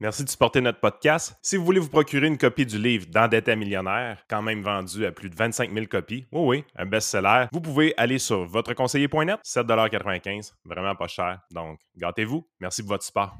Merci de supporter notre podcast. Si vous voulez vous procurer une copie du livre D'endetté millionnaire, quand même vendu à plus de 25 000 copies, oui, oui, un best-seller, vous pouvez aller sur votreconseiller.net, 7,95 vraiment pas cher. Donc, gâtez-vous. Merci pour votre support.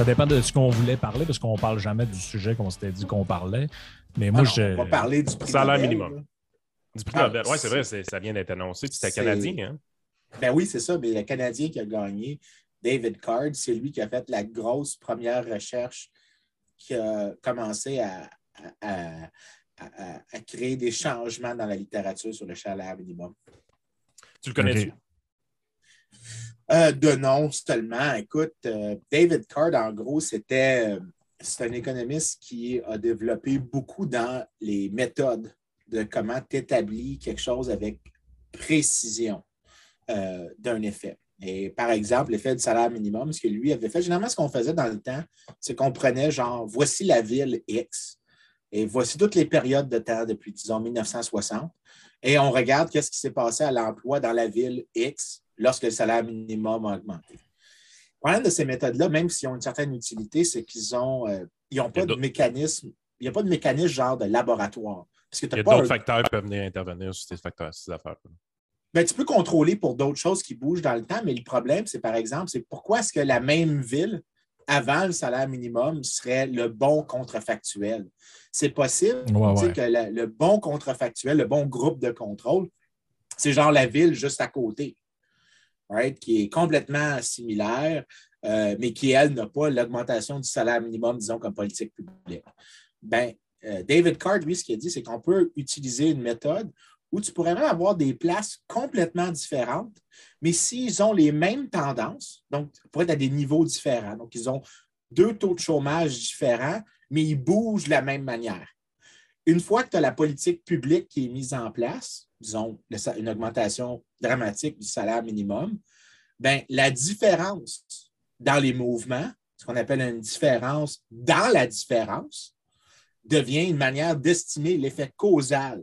Ça dépend de ce qu'on voulait parler, parce qu'on ne parle jamais du sujet qu'on s'était dit qu'on parlait. Mais moi, Ah non, je. On va parler du prix Salaire minimum. là. Du prix Ah, Nobel. Oui, c'est vrai, ça vient d'être annoncé. C'était canadien, hein? Ben oui, c'est ça. Mais le Canadien qui a gagné, David Card, c'est lui qui a fait la grosse première recherche qui a commencé à, à- à- à- à créer des changements dans la littérature sur le salaire minimum. Tu le connais-tu? Euh, de nom seulement. Écoute, euh, David Card, en gros, c'était euh, un économiste qui a développé beaucoup dans les méthodes de comment tu établis quelque chose avec précision d'un effet. Et par exemple, l'effet du salaire minimum, ce que lui avait fait, généralement, ce qu'on faisait dans le temps, c'est qu'on prenait genre, voici la ville X et voici toutes les périodes de temps depuis, disons, 1960, et on regarde qu'est-ce qui s'est passé à l'emploi dans la ville X lorsque le salaire minimum a augmenté. Le problème de ces méthodes-là, même s'ils ont une certaine utilité, c'est qu'ils ont, euh, ils pas de mécanisme, il n'y a pas de mécanisme genre de laboratoire. Parce que Il y a d'autres un- facteurs qui peuvent venir intervenir sur ces facteurs, ces affaires. ben, tu peux contrôler pour d'autres choses qui bougent dans le temps, mais le problème, c'est par exemple, c'est pourquoi est-ce que la même ville, avant le salaire minimum, serait le bon contrefactuel? C'est possible Ouais, tu sais, ouais. que la- le bon contrefactuel, le bon groupe de contrôle, c'est genre la ville juste à côté, right? qui est complètement similaire, euh, mais qui, elle, n'a pas l'augmentation du salaire minimum, disons, comme politique publique. Ben, euh, David Card, lui, ce qu'il a dit, c'est qu'on peut utiliser une méthode où tu pourrais même avoir des places complètement différentes, mais s'ils ont les mêmes tendances, donc pour être à des niveaux différents, donc ils ont deux taux de chômage différents, mais ils bougent de la même manière. Une fois que tu as la politique publique qui est mise en place, disons une augmentation dramatique du salaire minimum, ben, la différence dans les mouvements, ce qu'on appelle une différence dans la différence, devient une manière d'estimer l'effet causal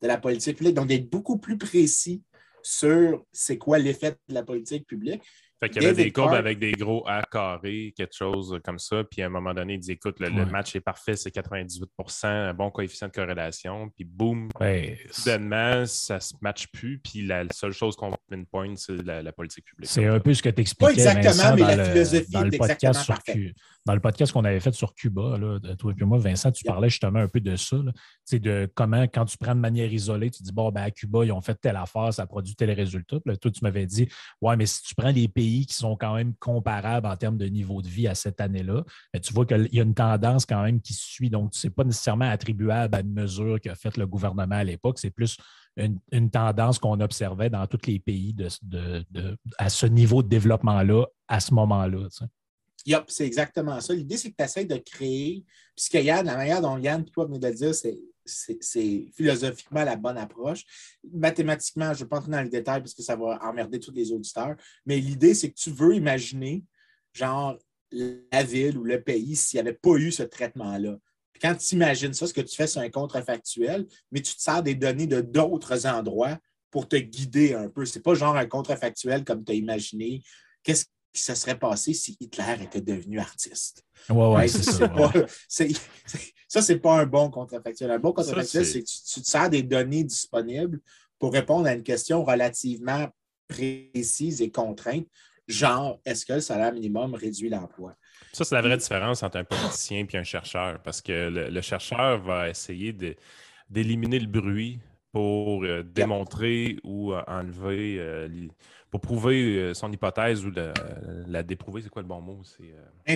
de la politique publique, donc d'être beaucoup plus précis sur c'est quoi l'effet de la politique publique. Fait qu'il y avait David des courbes avec des gros A carrés, quelque chose comme ça. Puis à un moment donné, il dit écoute, le, match est parfait, c'est 98 un bon coefficient de corrélation. Puis boum, Ouais, soudainement, ça se matche plus. Puis la seule chose qu'on pinpoint, c'est la, la politique publique. C'est un peu ce que tu expliquais. Pas exactement, Vincent, mais dans la le, philosophie dans le est podcast exactement sur Dans le podcast qu'on avait fait sur Cuba, là, toi et puis moi, Vincent, tu Yep. parlais justement un peu de ça. sais, de comment, quand tu prends de manière isolée, tu dis bon, ben, à Cuba, ils ont fait telle affaire, ça produit tel résultat. Puis là, toi, tu m'avais dit Ouais, mais si tu prends des pays qui sont quand même comparables en termes de niveau de vie à cette année-là, ben, tu vois qu'il y a une tendance quand même qui suit. Donc, ce n'est pas nécessairement attribuable à une mesure qu'a faite le gouvernement à l'époque. C'est plus une, tendance qu'on observait dans tous les pays à ce niveau de développement-là, à ce moment-là. tu. Yup, c'est exactement ça. L'idée, c'est que tu essaies de créer, puisque Yann, la manière dont Yann, toi, venez de le dire, c'est, c'est, c'est philosophiquement la bonne approche. Mathématiquement, je ne vais pas entrer dans les détails parce que ça va emmerder tous les auditeurs, mais l'idée, c'est que tu veux imaginer, genre, la ville ou le pays s'il n'y avait pas eu ce traitement-là. Quand tu imagines ça, ce que tu fais, c'est un contrefactuel, mais tu te sers des données de d'autres endroits pour te guider un peu. Ce n'est pas genre un contrefactuel comme tu as imaginé. Qu'est-ce qui se serait passé si Hitler était devenu artiste? Ouais, ouais, Ouais, c'est c'est ça. pas- ouais. c'est- c'est- ça, c'est pas un bon contrefactuel. Un bon contrefactuel, Ça, c'est c'est- que tu, tu te sers des données disponibles pour répondre à une question relativement précise et contrainte, genre est-ce que le salaire minimum réduit l'emploi? Ça, c'est la vraie différence entre un politicien et un chercheur. Parce que le, le chercheur va essayer de- d'éliminer le bruit pour euh, démontrer ou euh, enlever, euh, li- pour prouver euh, son hypothèse ou la, la déprouver. C'est quoi le bon mot? C'est euh.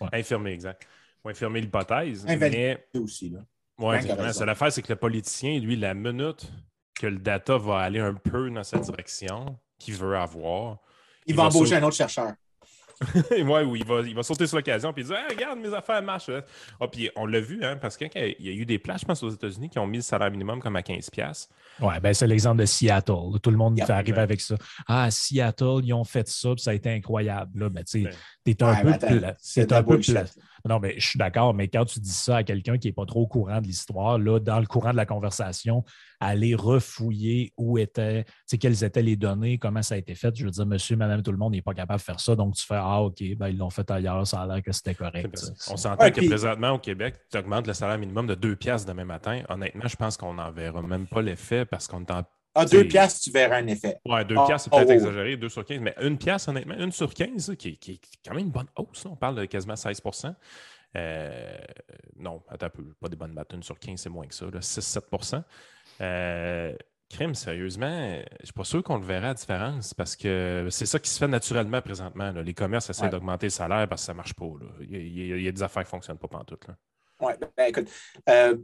Ouais. infirmer, exact. Ou infirmer l'hypothèse. Invalidé. Mais aussi. Là. Ouais, exactement. l'affaire, c'est que le politicien, lui, la minute que le data va aller un peu dans cette direction qu'il veut avoir, Il, Il va va embaucher un autre chercheur. ouais, oui, il va, il va sauter sur l'occasion puis dire Regarde, mes affaires marchent. Ah, puis on l'a vu, hein, parce qu'il y a eu des places, je pense, aux États-Unis qui ont mis le salaire minimum comme à 15$. Ouais, ben c'est l'exemple de Seattle. Tout le monde arrive avec ça. Ah, Seattle, ils ont fait ça, puis ça a été incroyable. Là, ben, t'es un peu, c'est un peu plat. Non, mais je suis d'accord, mais quand tu dis ça à quelqu'un qui n'est pas trop au courant de l'histoire, là, dans le courant de la conversation, aller refouiller où étaient, quelles étaient les données, comment ça a été fait. Je veux dire, monsieur, madame, tout le monde n'est pas capable de faire ça. Donc, tu fais Ah, OK, ben, ils l'ont fait ailleurs, ça a l'air que c'était correct. On s'entend que présentement, au Québec, tu augmentes le salaire minimum de 2 piastres demain matin. Honnêtement, je pense qu'on n'en verra même pas l'effet parce qu'on est en ah, deux piastres, tu verras un effet. Ouais, deux piastres, c'est peut-être oh, exagéré, deux sur 15, mais une piastre, honnêtement, une sur 15, qui, est quand même une bonne hausse. On parle de quasiment 16% euh, non, attends un peu, pas des bonnes maths. Une sur 15, c'est moins que ça, 6-7% euh, Crime, sérieusement, je ne suis pas sûr qu'on le verra la différence parce que c'est ça qui se fait naturellement présentement. Les commerces essaient d'augmenter le salaire parce que ça ne marche pas. Il, y a, des affaires qui ne fonctionnent pas pantoute. Oui, ben, écoute, euh,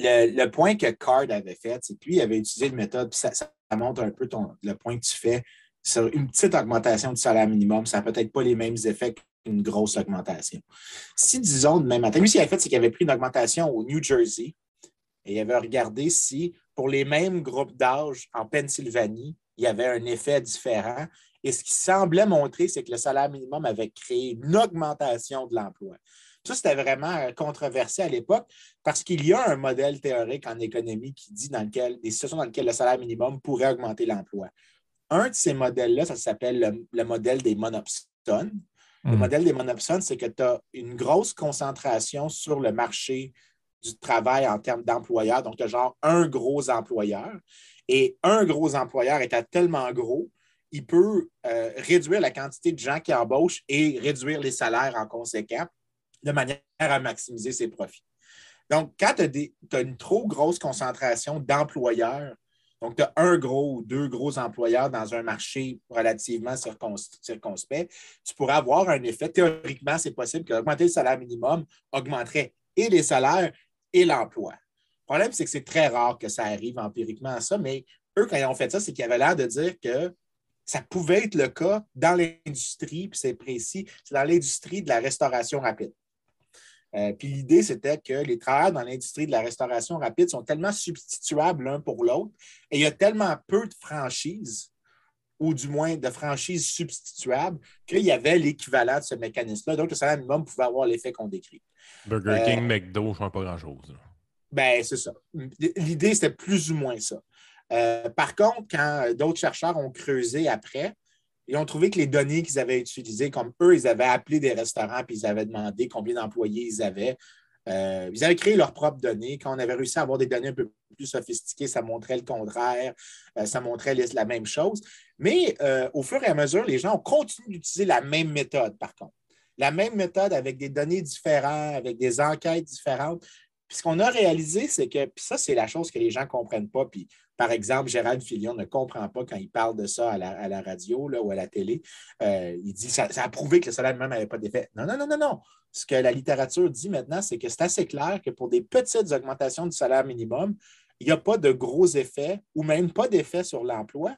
le, point que Card avait fait, c'est que lui, il avait utilisé une méthode, puis ça, montre un peu le point que tu fais sur une petite augmentation du salaire minimum. Ça n'a peut-être pas les mêmes effets qu'une grosse augmentation. Si, disons, demain matin, lui, ce qu'il avait fait, c'est qu'il avait pris une augmentation au New Jersey et il avait regardé si, pour les mêmes groupes d'âge en Pennsylvanie, il y avait un effet différent. Et ce qui semblait montrer, c'est que le salaire minimum avait créé une augmentation de l'emploi. Ça, c'était vraiment euh, controversé à l'époque parce qu'il y a un modèle théorique en économie qui dit dans lequel, des situations dans lesquelles le salaire minimum pourrait augmenter l'emploi. Un de ces modèles-là, ça s'appelle le, modèle des monopsones. Le hmm. modèle des monopsones, c'est que tu as une grosse concentration sur le marché du travail en termes d'employeurs. Donc, tu as genre un gros employeur. Et un gros employeur étant tellement gros, il peut euh, réduire la quantité de gens qui embauchent et réduire les salaires en conséquence de manière à maximiser ses profits. Donc, quand tu as, une trop grosse concentration d'employeurs, donc tu as un gros ou deux gros employeurs dans un marché relativement circonspect, tu pourrais avoir un effet. Théoriquement, c'est possible qu'augmenter le salaire minimum augmenterait et les salaires et l'emploi. Le problème, c'est que c'est très rare que ça arrive empiriquement à ça, mais eux, quand ils ont fait ça, c'est qu'ils avaient l'air de dire que ça pouvait être le cas dans l'industrie, puis c'est précis, c'est dans l'industrie de la restauration rapide. Euh, puis l'idée, c'était que les travailleurs dans l'industrie de la restauration rapide sont tellement substituables l'un pour l'autre et il y a tellement peu de franchises, ou du moins de franchises substituables, qu'il y avait l'équivalent de ce mécanisme-là. Donc, le salaire minimum pouvait avoir l'effet qu'on décrit. Burger King, euh, McDo, je ne pas grand-chose. Ben, c'est ça. L'idée, c'était plus ou moins ça. Euh, par contre, quand d'autres chercheurs ont creusé après, ils ont trouvé que les données qu'ils avaient utilisées, comme eux, ils avaient appelé des restaurants puis ils avaient demandé combien d'employés ils avaient. Euh, ils avaient créé leurs propres données. Quand on avait réussi à avoir des données un peu plus sophistiquées, ça montrait le contraire, euh, ça montrait la même chose. Mais euh, au fur et à mesure, les gens ont continué d'utiliser la même méthode, par contre. La même méthode avec des données différentes, avec des enquêtes différentes. Puis ce qu'on a réalisé, c'est que, ça, c'est la chose que les gens ne comprennent pas. Par exemple, Gérald Filion ne comprend pas quand il parle de ça à la, radio ou à la télé. Euh, il dit ça, ça a prouvé que le salaire même n'avait pas d'effet. Non, non, non, non, non. Ce que la littérature dit maintenant, c'est que c'est assez clair que pour des petites augmentations du salaire minimum, il n'y a pas de gros effets ou même pas d'effet sur l'emploi.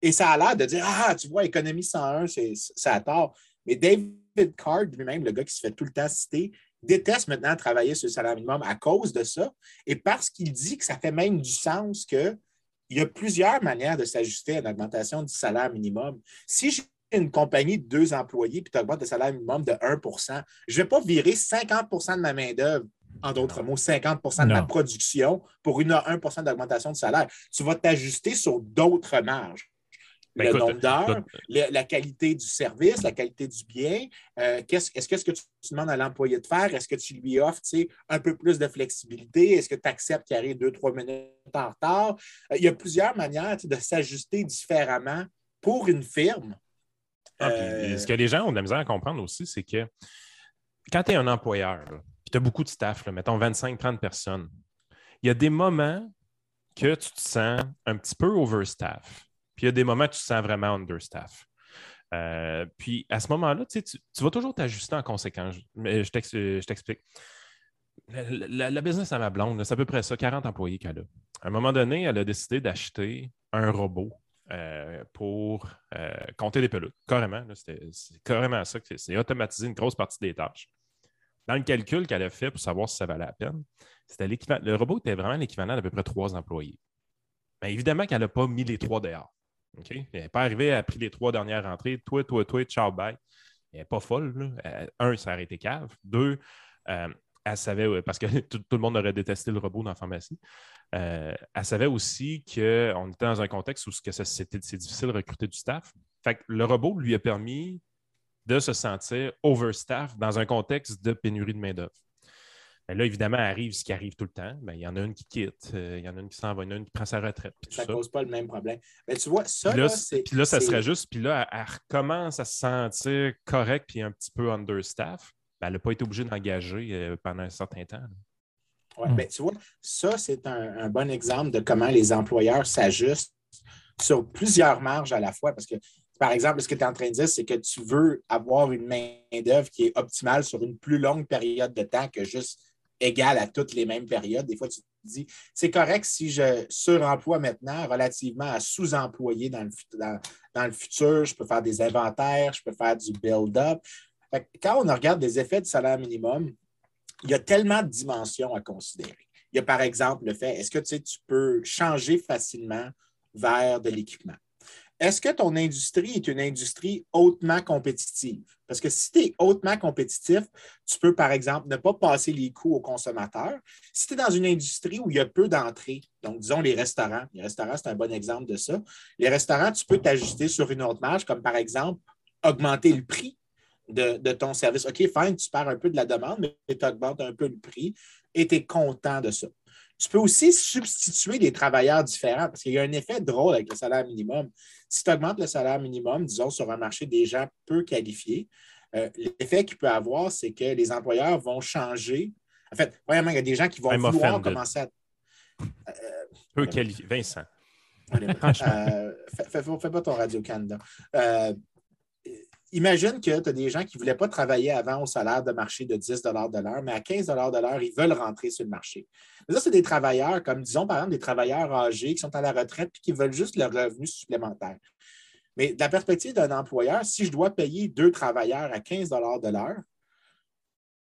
Et ça a l'air de dire Ah, tu vois, économie 101, c'est, ça tort. Mais David Card, lui-même, le gars qui se fait tout le temps citer, déteste maintenant travailler sur le salaire minimum à cause de ça et parce qu'il dit que ça fait même du sens qu'il y a plusieurs manières de s'ajuster à une augmentation du salaire minimum. Si j'ai une compagnie de deux employés puis tu augmentes le salaire minimum de 1% je ne vais pas virer 50% de ma main-d'œuvre en d'autres mots, 50% de ma production pour une 1% d'augmentation de salaire. Tu vas t'ajuster sur d'autres marges. Ben, le nombre d'heures, la qualité du service, la qualité du bien. Euh, est-ce que que tu demandes à l'employé de faire, est-ce que tu lui offres un peu plus de flexibilité? Est-ce que tu acceptes qu'il arrive deux, trois minutes en retard? Euh, il y a plusieurs manières de s'ajuster différemment pour une firme. Ah, euh, ce que les gens ont de la misère à comprendre aussi, c'est que quand tu es un employeur, puis tu as beaucoup de staff, mettons 25-30 personnes, il y a des moments que tu te sens un petit peu overstaff puis il y a des moments où tu te sens vraiment understaff. Euh, puis à ce moment-là, tu, vas toujours t'ajuster en conséquence. Mais je t'explique. La, business à ma blonde, c'est à peu près ça, 40 employés qu'elle a. À un moment donné, elle a décidé d'acheter un robot euh, pour euh, compter des peloutes. Carrément. C'est carrément ça. C'est automatiser une grosse partie des tâches. Dans le calcul qu'elle a fait pour savoir si ça valait la peine, c'était le robot était vraiment l'équivalent d'à peu près trois employés. Mais évidemment qu'elle n'a pas mis les trois dehors. Elle n'est pas arrivée, elle pris les trois dernières entrées, toi, toi, toi, ciao, bye. Elle n'est pas folle. Un, ça a arrêté cave. Deux, euh, elle savait, parce que tout, le monde aurait détesté le robot dans la pharmacie, euh, elle savait aussi qu'on était dans un contexte où c'est difficile de recruter du staff. Fait que le robot lui a permis de se sentir overstaff dans un contexte de pénurie de main-d'œuvre. Là, évidemment, arrive ce qui arrive tout le temps. Ben, il y en a une qui quitte, euh, il y en a une qui s'en va, il y en a une qui prend sa retraite. Ça ne cause pas le même problème. Mais tu vois, ça, puis là, c'est. Puis là, ça serait juste, puis là, elle, recommence à se sentir correcte puis un petit peu understaff. Ben, elle n'a pas été obligée d'engager euh, pendant un certain temps. Oui, hmm. ben, tu vois, ça, c'est un, bon exemple de comment les employeurs s'ajustent sur plusieurs marges à la fois. Parce que, par exemple, ce que tu es en train de dire, c'est que tu veux avoir une main-d'œuvre qui est optimale sur une plus longue période de temps que juste égale à toutes les mêmes périodes. Des fois, tu te dis, c'est correct si je suremploie maintenant relativement à sous-employer dans le, futur. Je peux faire des inventaires, je peux faire du build-up. Quand on regarde des effets du salaire minimum, il y a tellement de dimensions à considérer. Il y a par exemple le fait, est-ce que tu, tu peux changer facilement vers de l'équipement? Est-ce que ton industrie est une industrie hautement compétitive? Parce que si tu es hautement compétitif, tu peux, par exemple, ne pas passer les coûts aux consommateurs. Si tu es dans une industrie où il y a peu d'entrées, donc disons les restaurants, les restaurants, c'est un bon exemple de ça. Les restaurants, tu peux t'ajuster sur une autre marge, comme par exemple augmenter le prix de, de, ton service. OK, fine, tu perds un peu de la demande, mais tu augmentes un peu le prix et tu es content de ça. Tu peux aussi substituer des travailleurs différents parce qu'il y a un effet drôle avec le salaire minimum. Si tu augmentes le salaire minimum, disons, sur un marché des gens peu qualifiés, euh, l'effet qu'il peut avoir, c'est que les employeurs vont changer. En fait, premièrement, il y a des gens qui vont vouloir commencer à. Euh, peu qualifiés. Vincent. Euh, fais, fais, pas ton Radio-Canada imagine que tu as des gens qui ne voulaient pas travailler avant au salaire de marché de 10 de l'heure, mais à 15 de l'heure, ils veulent rentrer sur le marché. Mais ça, c'est des travailleurs, comme disons par exemple des travailleurs âgés qui sont à la retraite et qui veulent juste leur revenu supplémentaire. Mais de la perspective d'un employeur, si je dois payer deux travailleurs à 15 de l'heure,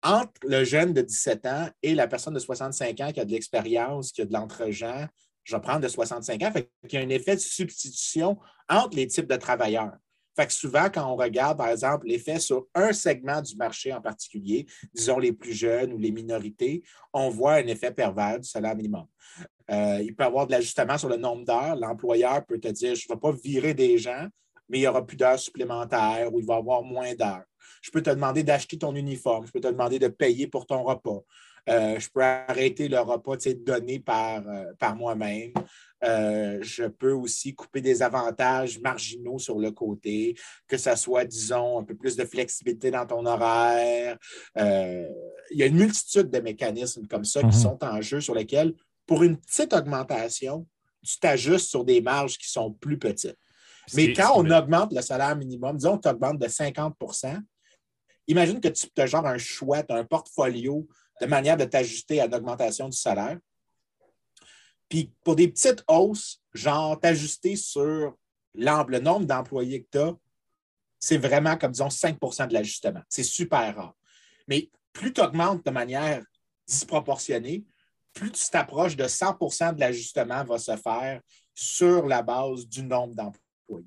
entre le jeune de 17 ans et la personne de 65 ans qui a de l'expérience, qui a de l'entre-gens, je vais prendre de 65 ans. Fait qu'il y a un effet de substitution entre les types de travailleurs. Fait que souvent, quand on regarde, par exemple, l'effet sur un segment du marché en particulier, disons les plus jeunes ou les minorités, on voit un effet pervers du salaire minimum. Euh, il peut y avoir de l'ajustement sur le nombre d'heures. L'employeur peut te dire, je ne vais pas virer des gens, mais il n'y aura plus d'heures supplémentaires ou il va y avoir moins d'heures. Je peux te demander d'acheter ton uniforme, je peux te demander de payer pour ton repas. Euh, je peux arrêter le repas donné par, euh, par moi-même. Euh, je peux aussi couper des avantages marginaux sur le côté, que ce soit, disons, un peu plus de flexibilité dans ton horaire. il y a une multitude de mécanismes comme ça qui mhm. sont en jeu sur lesquels, pour une petite augmentation, tu t'ajustes sur des marges qui sont plus petites. Mais quand on augmente le salaire minimum, disons tu augmentes de 50% imagine que tu as genre un chouette, un portfolio de manière de t'ajuster à l'augmentation du salaire. Puis pour des petites hausses, genre t'ajuster sur le nombre d'employés que tu as, c'est vraiment comme disons 5% de l'ajustement. C'est super rare. Mais plus tu augmentes de manière disproportionnée, plus tu t'approches de 100% de l'ajustement va se faire sur la base du nombre d'employés.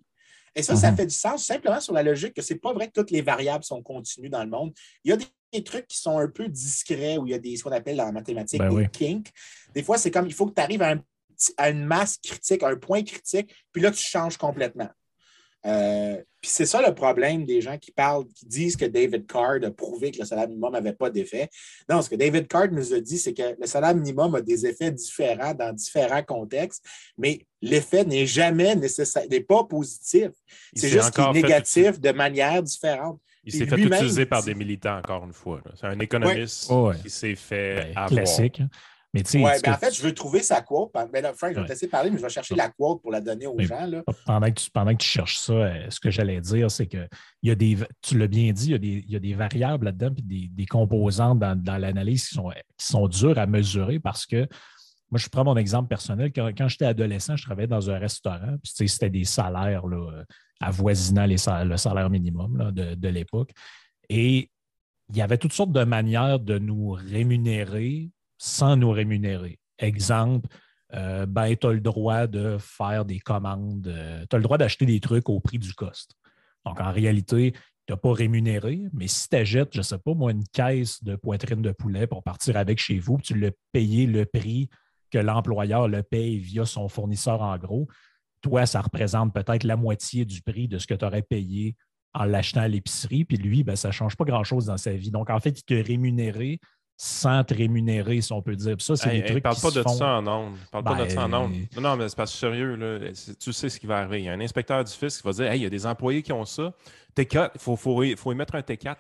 Et ça, ça mhm. fait du sens simplement sur la logique que ce n'est pas vrai que toutes les variables sont continues dans le monde. Il y a des des trucs qui sont un peu discrets, où il y a des, ce qu'on appelle en mathématiques ben des kinks. Des fois, c'est comme il faut que tu arrives à, à, une masse critique, à un point critique, puis là, tu changes complètement. Euh, puis c'est ça le problème des gens qui parlent, qui disent que David Card a prouvé que le salaire minimum n'avait pas d'effet. Non, ce que David Card nous a dit, c'est que le salaire minimum a des effets différents dans différents contextes, mais l'effet n'est jamais nécessaire, n'est pas positif. C'est juste qu'il est négatif de manière différente. Il s'est fait utiliser par des militants, encore une fois. C'est un économiste qui s'est fait ben, avoir. Classique. Hein. Mais ouais, ben, en fait, je veux trouver sa quote. Ben là, Frank, je vais te laisser parler, mais je vais chercher la quote pour la donner aux gens. Là. Pendant, que tu, pendant que tu cherches ça, euh, ce que j'allais dire, c'est que il y a des, tu l'as bien dit, il y a des, il y a des variables là-dedans, puis des, des, composantes dans, dans l'analyse qui sont, qui sont dures à mesurer parce que moi, je prends mon exemple personnel. Quand, j'étais adolescent, je travaillais dans un restaurant. C'était des salaires là, avoisinant les le salaire minimum de, l'époque. Et il y avait toutes sortes de manières de nous rémunérer sans nous rémunérer. Exemple, euh, ben, tu as le droit de faire des commandes, euh, tu as le droit d'acheter des trucs au prix du cost. Donc, en réalité, tu n'as pas rémunéré, mais si tu achètes, je ne sais pas, moi, une caisse de poitrine de poulet pour partir avec chez vous, tu l'as payé le prix que l'employeur le paye via son fournisseur en gros, toi, ça représente peut-être la moitié du prix de ce que tu aurais payé en l'achetant à l'épicerie, puis lui, ben, ça ne change pas grand-chose dans sa vie. Donc, en fait, il te rémunérer sans te rémunérer, si on peut dire. ça, c'est des trucs parle pas de ça en ondes. Parle pas de ça en ondes. Ben, non, mais c'est pas sérieux. Là. Tu sais ce qui va arriver. Il y a un inspecteur du fisc qui va dire Hey, il y a des employés qui ont ça. T4, il faut, faut, faut, émettre un T4.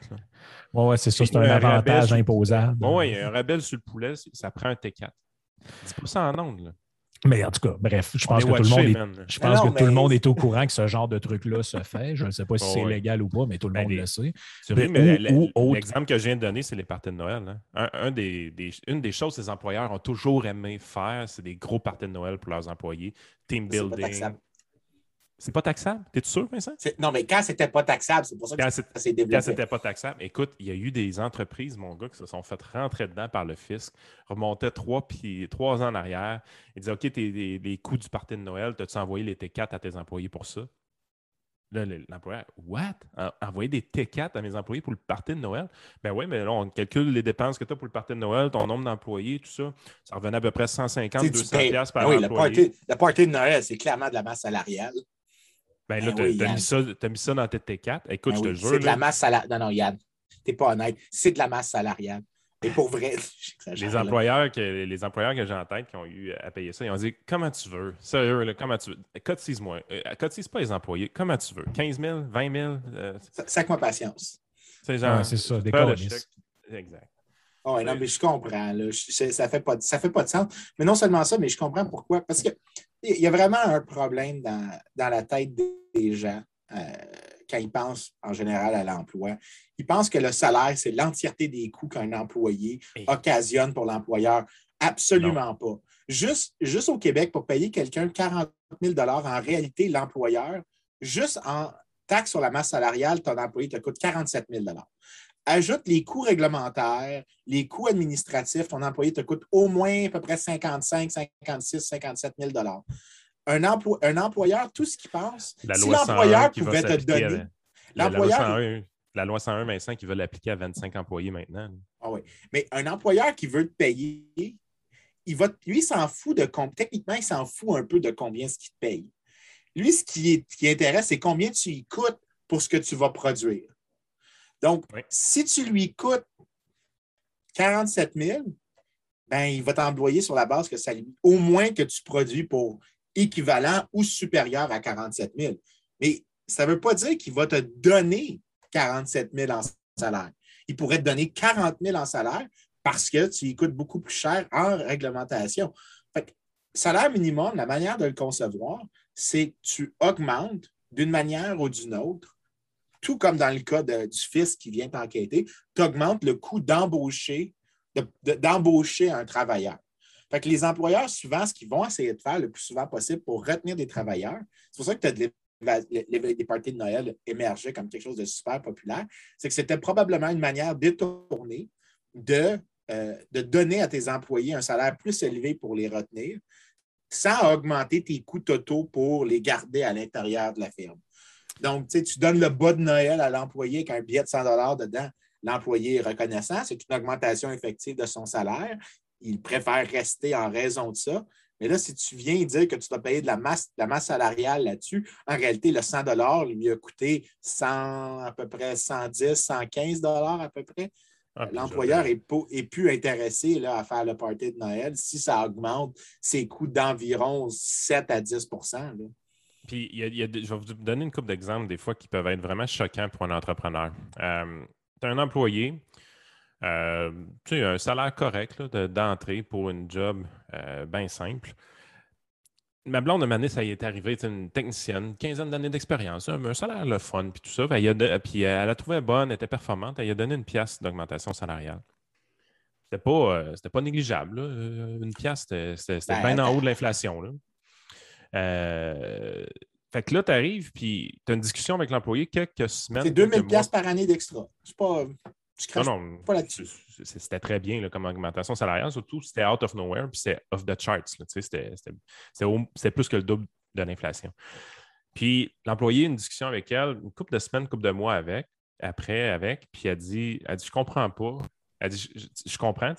Oui, ouais, c'est ça. C'est un, avantage imposable. Oui, il y a un rebelle sur le poulet, ça prend un T4. Dis pas ça en ondes. Mais en tout cas, bref, je pense que, tout, le monde est, je pense que tout le monde est au courant que ce genre de truc-là se fait. Je ne sais pas si c'est légal ou pas, mais tout le ben, monde le sait. L'exemple que je viens de donner, c'est les parties de Noël. Hein. Un, des, une des choses que les employeurs ont toujours aimé faire, c'est des gros parties de Noël pour leurs employés. Team building. C'est pas taxable? T'es sûr, Vincent? Non, mais quand c'était pas taxable, c'est pour ça que ça s'est développé. Quand c'était pas taxable, écoute, il y a eu des entreprises, mon gars, qui se sont fait rentrer dedans par le fisc, remontaient trois, puis, trois ans en arrière et disaient OK, les, coûts du party de Noël, as-tu envoyé les T4 à tes employés pour ça? Là, l'employeur, what? Envoyer des T4 à mes employés pour le party de Noël? Ben oui, mais là, on calcule les dépenses que tu as pour le party de Noël, ton nombre d'employés, tout ça. Ça revenait à peu près 150, 200 pièces par oui, employé. Le party, de Noël, c'est clairement de la masse salariale. Ben là, ben tu as, mis ça dans tes T4. Écoute, ben je te jure. C'est de la masse salariale. Non, non, Yann, t'es pas honnête. C'est de la masse salariale. Et pour vrai, les employeurs, que, les employeurs que j'ai en tête qui ont eu à payer ça, ils ont dit Comment tu veux? Sérieux, là, comment tu veux? Cotise-moi. Euh, cotise pas les employés. Comment tu veux? 15 000 20 000 euh... Sac-moi patience. C'est genre. c'est ça, des Exact. Oh, non, mais je comprends. Là. ça ne fait, pas, ça fait pas de sens. Mais non seulement ça, mais je comprends pourquoi. Parce qu'il y a vraiment un problème dans, dans la tête des gens euh, quand ils pensent en général à l'emploi. Ils pensent que le salaire, c'est l'entièreté des coûts qu'un employé occasionne pour l'employeur. Absolument pas. Juste, juste au Québec, pour payer quelqu'un 40 000 en réalité, l'employeur, juste en taxe sur la masse salariale, ton employé te coûte 47 000 Ajoute les coûts réglementaires, les coûts administratifs, ton employé te coûte au moins à peu près 55, 56, 57 000 un, un employeur, tout ce qu'il pense, la si l'employeur pouvait te donner. La, loi 101, Vincent, qui veut l'appliquer à 25 employés maintenant. Ah oui. Mais un employeur qui veut te payer, il va, lui, il s'en fout de techniquement, il s'en fout un peu de combien ce qu'il te paye. Lui, ce qui, est, qui intéresse, c'est combien tu y coûtes pour ce que tu vas produire. Donc, si tu lui coûtes 47 000, ben, il va t'employer sur la base que ça au moins que tu produis pour équivalent ou supérieur à 47 000. Mais ça ne veut pas dire qu'il va te donner 47 000 en salaire. Il pourrait te donner 40 000 en salaire parce que tu y coûtes beaucoup plus cher en réglementation. Fait salaire minimum, la manière de le concevoir, c'est que tu augmentes d'une manière ou d'une autre, tout comme dans le cas du fils qui vient t'enquêter, tu augmentes le coût d'embaucher, d'embaucher un travailleur. Fait que les employeurs, souvent, ce qu'ils vont essayer de faire le plus souvent possible pour retenir des travailleurs, c'est pour ça que tu as des parties de Noël émerger comme quelque chose de super populaire, c'est que c'était probablement une manière détournée de, euh, de donner à tes employés un salaire plus élevé pour les retenir sans augmenter tes coûts totaux pour les garder à l'intérieur de la firme. Donc, tu donnes le bas de Noël à l'employé avec un billet de 100 dedans. L'employé est reconnaissant, c'est une augmentation effective de son salaire il préfère rester en raison de ça. Mais là, si tu viens dire que tu dois payer de la masse, la masse salariale là-dessus, en réalité, le 100 lui a coûté 100, à peu près 110, 115 à peu près. Ah, L'employeur est, est, plus intéressé là, à faire le party de Noël si ça augmente ses coûts d'environ 7 à 10 Puis, il y a, je vais vous donner une couple d'exemples des fois qui peuvent être vraiment choquants pour un entrepreneur. Euh, tu as un employé, euh, tu sais, un salaire correct d'entrée pour une job euh, bien simple. Ma blonde, de ça y est arrivé, une technicienne, une quinzaine d'années d'expérience, un, salaire le fun, puis tout ça. puis elle a trouvé bonne, elle était performante, elle a donné une pièce d'augmentation salariale. c'était pas, pas négligeable. Une pièce, c'était ben, bien en haut de l'inflation. Fait que là, tu arrives, puis tu as une discussion avec l'employé quelques semaines. C'est 2000 pièces par année d'extra. C'est pas. non, non, pas là-dessus. C'était très bien comme augmentation salariale, surtout c'était out of nowhere, puis c'était off the charts. C'était plus que le double de l'inflation. Puis l'employé, une discussion avec elle, une couple de semaines, une couple de mois avec, après, avec, puis elle dit, elle dit Je comprends pas. Elle dit Je, comprends,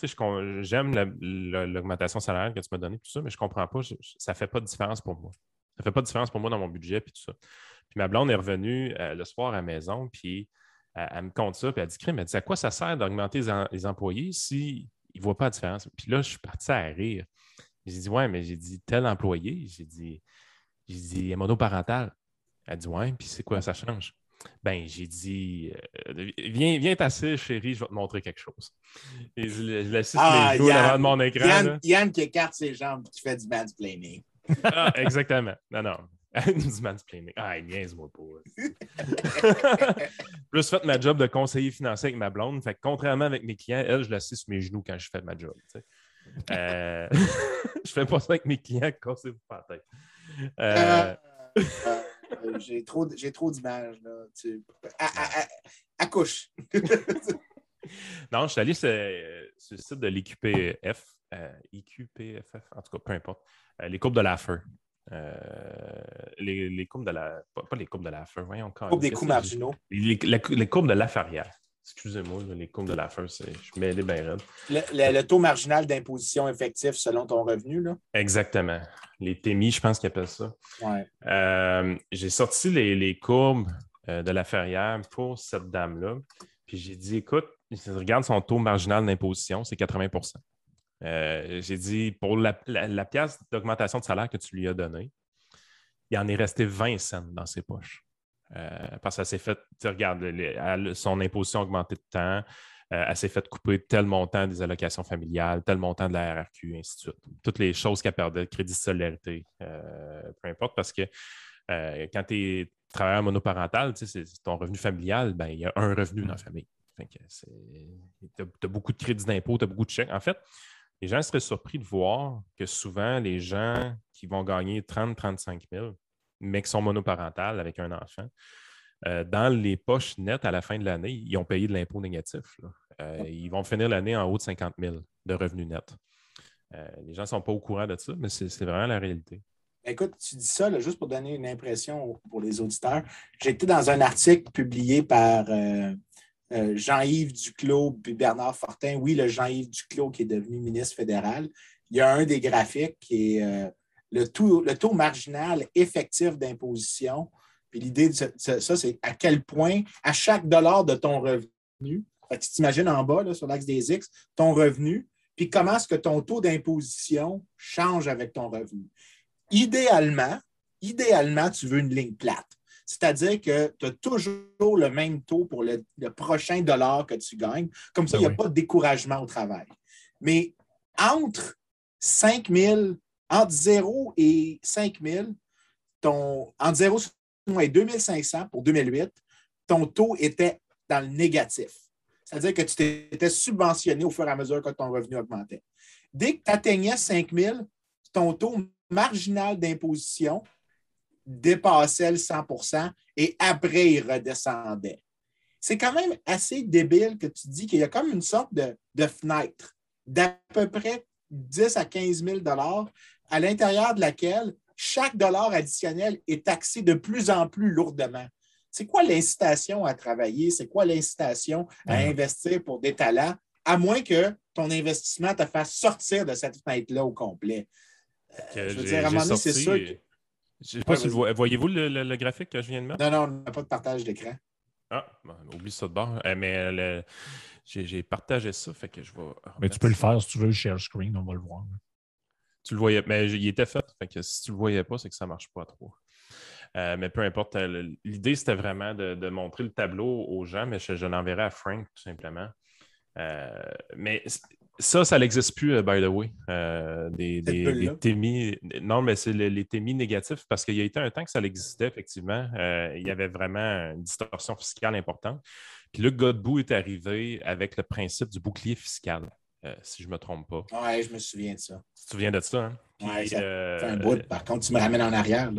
j'aime l'augmentation salariale que tu m'as donnée, tout ça, mais je comprends pas, ça fait pas de différence pour moi. Ça fait pas de différence pour moi dans mon budget, puis tout ça. Puis ma blonde est revenue euh, le soir à la maison, puis elle, me compte ça, puis elle dit Crime, elle dit À quoi ça sert d'augmenter les, employés s'ils ne voient pas la différence? Puis là, je suis parti à rire. J'ai dit Ouais, mais j'ai dit tel employé, j'ai dit j'ai dit, monoparental. Elle dit, ouais, puis c'est quoi, ça change? Ben, j'ai dit, euh, viens, viens t'asseoir, chérie, je vais te montrer quelque chose. Et je, je l'assiste ah, les devant mon écran. Yann, Yann, qui écarte ses jambes qui fait du mansplaining. ah, exactement. Non, non. du mansplaining. Ah, niaise-moi pas. Plus fait ma job de conseiller financier avec ma blonde. Fait que contrairement avec mes clients, elle, je l'assiste mes genoux quand je fais ma job. Tu sais. euh, je fais pas ça avec mes clients, cassez-vous pas la tête. Euh, euh, j'ai trop, trop d'images. Là. Tu... Accouche. non, je suis allé sur, le site de l'IQPF. Euh, IQPFF, en tout cas, peu importe. les courbes de la feu. les, les, courbes de la. Pas, les courbes de la feu, voyons. Courbes des coûts marginaux. Les, les, courbes de la ferrière. Excusez-moi, les courbes de la feu, je mets les bien le, le, taux marginal d'imposition effectif selon ton revenu, là? Exactement les TMI, je pense qu'ils appellent ça. Euh, j'ai sorti les, courbes euh, de la ferrière pour cette dame-là. Puis j'ai dit, écoute, regarde son taux marginal d'imposition, c'est 80% euh, J'ai dit, pour la, pièce d'augmentation de salaire que tu lui as donnée, il en est resté 20 cents dans ses poches. Parce que ça s'est fait, tu regardes, son imposition a augmenté de temps. Euh, elle s'est fait couper tel montant des allocations familiales, tel montant de la RRQ, ainsi de suite. Toutes les choses qu'elle perdait, crédit de solidarité, euh, peu importe, parce que euh, quand tu es travailleur monoparental, c'est ton revenu familial, ben, il y a un revenu dans la famille. Tu as, beaucoup de crédits d'impôt, tu as beaucoup de chèques. En fait, les gens seraient surpris de voir que souvent, les gens qui vont gagner 30-35 000, mais qui sont monoparentales avec un enfant, euh, dans les poches nettes à la fin de l'année, ils ont payé de l'impôt négatif. Euh, ils vont finir l'année en haut de 50 000 de revenus nets. Euh, les gens ne sont pas au courant de ça, mais c'est vraiment la réalité. Écoute, tu dis ça juste pour donner une impression pour les auditeurs. J'étais dans un article publié par Jean-Yves Duclos et Bernard Fortin. Oui, le Jean-Yves Duclos qui est devenu ministre fédéral. Il y a un des graphiques qui est le, le taux marginal effectif d'imposition puis l'idée de ça, c'est à quel point, à chaque dollar de ton revenu, tu t'imagines en bas, sur l'axe des X, ton revenu, puis comment est-ce que ton taux d'imposition change avec ton revenu. Idéalement, idéalement, tu veux une ligne plate. C'est-à-dire que tu as toujours le même taux pour le, prochain dollar que tu gagnes. Comme ça, ben il n'y a pas de découragement au travail. Mais entre 5 000, entre 0 et 5 000, ton, entre 0 et 2500 pour 2008, ton taux était dans le négatif. C'est-à-dire que tu t'étais subventionné au fur et à mesure que ton revenu augmentait. Dès que tu atteignais 5 000, ton taux marginal d'imposition dépassait le 100% et après, il redescendait. C'est quand même assez débile que tu dis qu'il y a comme une sorte de, de fenêtre d'à peu près 10 à 15 000 à l'intérieur de laquelle chaque dollar additionnel est taxé de plus en plus lourdement. C'est quoi l'incitation à travailler? C'est quoi l'incitation à investir pour des talents, à moins que ton investissement te fasse sortir de cette fenêtre-là au complet? Euh, je veux dire, à un moment donné, c'est sûr que. Je sais pas si vous voyez-vous le, graphique que je viens de mettre? Non, non, on n'a pas de partage d'écran. Ah, oublie ça de bord. Eh, mais j'ai partagé ça, fait que je vais. Mais tu peux le faire si tu veux le share screen, on va le voir. Tu le voyais, mais il était fait. fait que si tu le voyais pas, c'est que ça ne marche pas trop. Euh, mais peu importe, euh, l'idée, c'était vraiment de, montrer le tableau aux gens, mais je, l'enverrai à Frank, tout simplement. Euh, mais ça, ça n'existe plus, by the way. des, des, TMI. Non, mais c'est les, TMI négatifs parce qu'il y a été un temps que ça existait, effectivement. il y avait vraiment une distorsion fiscale importante. Puis Luc Godbout est arrivé avec le principe du bouclier fiscal. Si je ne me trompe pas. Oui, je me souviens de ça. Tu te souviens de ça, hein? Oui, ça fait un bout. Par contre, tu me ramènes en arrière.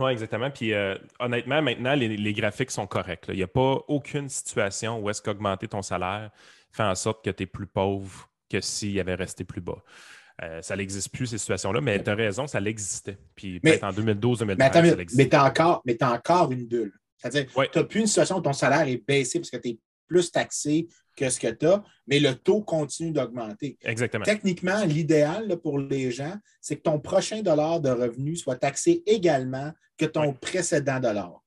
Oui, exactement. Puis honnêtement, maintenant, les, graphiques sont corrects. Il n'y a pas aucune situation où est-ce qu'augmenter ton salaire fait en sorte que tu es plus pauvre que s'il avait resté plus bas. Euh, ça n'existe plus, ces situations-là, mais tu as raison, ça l'existait. Puis peut-être en 2012-2013, ça l'existait. Mais tu as, encore, encore une bulle. C'est-à-dire, tu n'as plus une situation où ton salaire est baissé parce que tu es plus taxé que ce que tu as, mais le taux continue d'augmenter. Exactement. Techniquement, l'idéal pour les gens, c'est que ton prochain dollar de revenu soit taxé également que ton précédent dollar.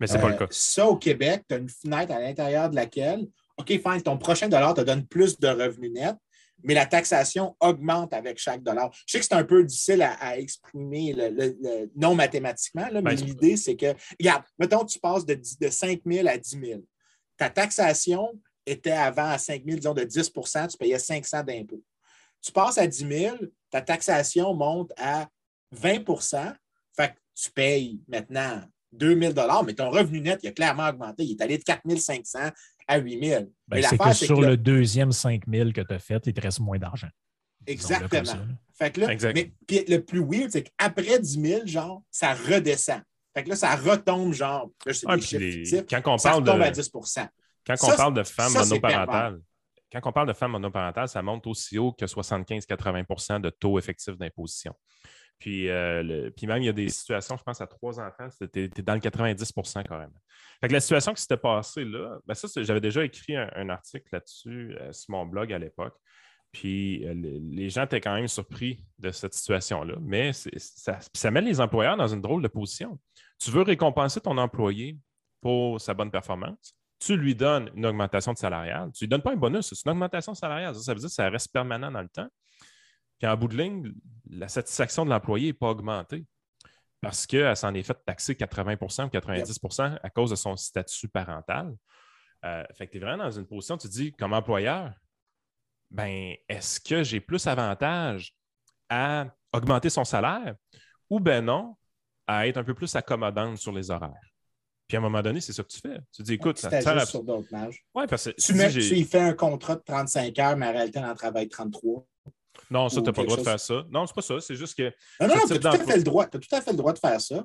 Mais ce n'est pas le euh, cas. Ça, au Québec, tu as une fenêtre à l'intérieur de laquelle, OK, fine, ton prochain dollar te donne plus de revenus nets, mais la taxation augmente avec chaque dollar. Je sais que c'est un peu difficile à, exprimer le, non mathématiquement, mais ben, l'idée, c'est que, regarde, mettons, tu passes de, de 5 000 à 10 000. Ta taxation était avant à 5 000, disons de 10% tu payais 500 d'impôts. Tu passes à 10 000, ta taxation monte à 20 fait que tu payes maintenant 2 000 mais ton revenu net, il a clairement augmenté. Il est allé de 4 500 à 8 000. Ben, c'est que sur le, deuxième 5 000 que tu as fait, il te reste moins d'argent. Exactement. fait que là, mais puis le plus weird, c'est qu'après 10 000, genre, ça redescend. Fait que là, ça retombe, genre, là, c'est des quand on parle de, à 10 Quand on parle de femmes monoparentales, quand on parle de femmes monoparentales, ça monte aussi haut que 75-80% de taux effectif d'imposition. Puis, euh, puis même, il y a des situations, je pense, à trois enfants, c'était dans le 90 quand même. Fait que la situation qui s'était passée là, ben ça, j'avais déjà écrit un, article là-dessus euh, sur mon blog à l'époque. Puis euh, les gens étaient quand même surpris de cette situation-là. Mais ça, ça met les employeurs dans une drôle de position. Tu veux récompenser ton employé pour sa bonne performance, tu lui donnes une augmentation de salariale. Tu ne lui donnes pas un bonus, c'est une augmentation salariale. Ça, veut dire que ça reste permanent dans le temps. Puis en bout de ligne, la satisfaction de l'employé n'est pas augmentée parce qu'elle s'en est fait taxer 80% ou 90% à cause de son statut parental. Euh, fait que tu es vraiment dans une position, tu te dis, comme employeur, ben, est-ce que j'ai plus avantage à augmenter son salaire ou ben non, à être un peu plus accommodante sur les horaires? Puis à un moment donné, c'est ça que tu fais. Tu dis, écoute, ça sert sur d'autres Oui, parce que. Tu, mets, il fait un contrat de 35 heures, mais en réalité, il en travaille 33. Non, ça, tu n'as pas le droit de faire ça. Non, c'est pas ça. C'est juste que. Non, non, tu as, tout à fait le droit. as tout à fait le droit de faire ça.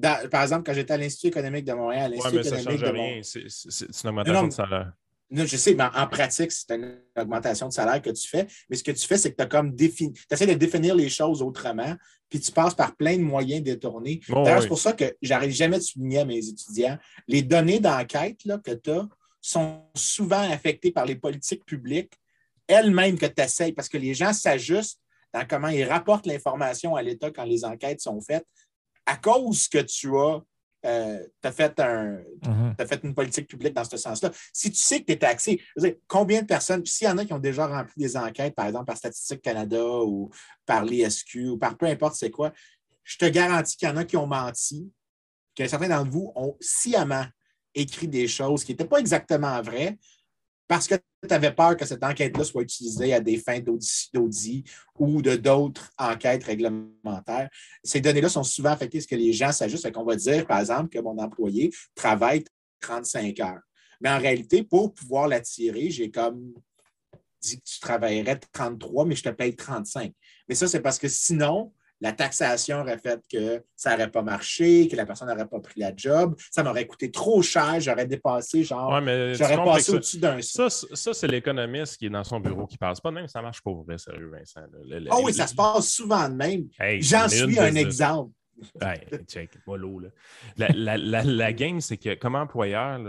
par exemple, quand j'étais à l'Institut économique de Montréal, l'Institut ouais, économique ça change de rien. C'est une augmentation de salaire. Non, je sais, mais en, pratique, c'est une augmentation de salaire que tu fais. Mais ce que tu fais, c'est que tu as comme défini. Tu essaies de définir les choses autrement, puis tu passes par plein de moyens détournés. D'ailleurs, c'est pour ça que j'arrive jamais de souligner à mes étudiants les données d'enquête que tu as sont souvent affectées par les politiques publiques elle-même que tu essayes, parce que les gens s'ajustent dans comment ils rapportent l'information à l'État quand les enquêtes sont faites, à cause que tu as, euh, fait, un, mm-hmm. fait une politique publique dans ce sens-là. Si tu sais que tu es taxé, combien de personnes, s'il y en a qui ont déjà rempli des enquêtes, par exemple par Statistique Canada ou par l'ISQ ou par peu importe c'est quoi, je te garantis qu'il y en a qui ont menti, que certains d'entre vous ont sciemment écrit des choses qui n'étaient pas exactement vraies parce que tu avais peur que cette enquête-là soit utilisée à des fins d'audit ou de d'autres enquêtes réglementaires. Ces données-là sont souvent affectées parce que les gens s'ajustent. qu'on va dire, par exemple, que mon employé travaille 35 heures. Mais en réalité, pour pouvoir l'attirer, j'ai comme dit que tu travaillerais 33, mais je te paye 35. Mais ça, c'est parce que sinon, la taxation aurait fait que ça n'aurait pas marché, que la personne n'aurait pas pris la job, ça m'aurait coûté trop cher, j'aurais dépassé, genre, j'aurais passé au-dessus d'un. Ça, ça c'est l'économiste qui est dans son bureau qui passe pas même, ça marche pas vrai, sérieux, Vincent. Ah oui, ça se passe souvent de même. J'en suis un exemple. Hey, check, mollo, là. La, la, la, game, c'est que comme employeur,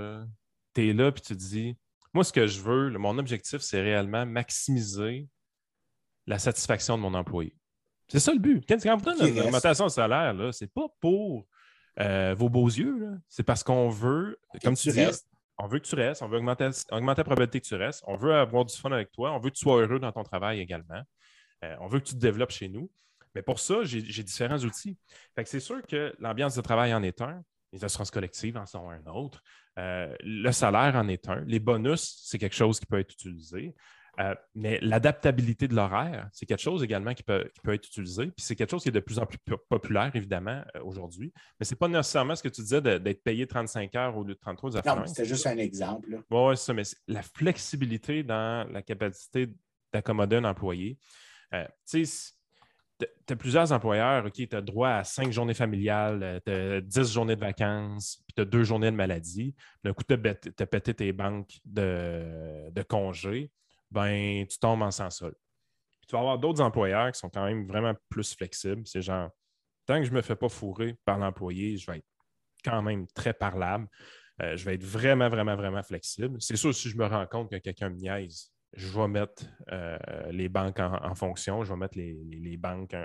tu es là et tu te dis, moi, ce que je veux, mon objectif, c'est réellement maximiser la satisfaction de mon employé. C'est ça le but. Quand, vous donnez une augmentation de salaire, ce n'est pas pour euh, vos beaux yeux. C'est parce qu'on veut, comme tu, dis, on veut que tu restes, on veut augmenter, augmenter la probabilité que tu restes, on veut avoir du fun avec toi, on veut que tu sois heureux dans ton travail également. Euh, on veut que tu te développes chez nous. Mais pour ça, j'ai différents outils. c'est sûr que l'ambiance de travail en est un, les assurances collectives en sont un autre, euh, le salaire en est un, les bonus, c'est quelque chose qui peut être utilisé. Euh, mais l'adaptabilité de l'horaire, c'est quelque chose également qui peut, être utilisé. Puis c'est quelque chose qui est de plus en plus populaire, évidemment, euh, aujourd'hui. Mais ce n'est pas nécessairement ce que tu disais d'être payé 35 heures au lieu de 33 heures. Non, c'était juste un exemple. Oui, c'est ça. Mais la flexibilité dans la capacité d'accommoder un employé. Euh, tu sais, tu as plusieurs employeurs, OK, tu as droit à cinq journées familiales, tu as 10 journées de vacances, puis tu as deux journées de maladie. D'un coup, tu as, pété tes banques de, de congés, ben, tu tombes en sans-sol. Tu vas avoir d'autres employeurs qui sont quand même vraiment plus flexibles. C'est genre, tant que je ne me fais pas fourrer par l'employé, je vais être quand même très parlable. Euh, je vais être vraiment, vraiment, vraiment flexible. C'est sûr, si je me rends compte que quelqu'un me niaise, je vais mettre euh, les banques en, fonction, je vais mettre les, banques. je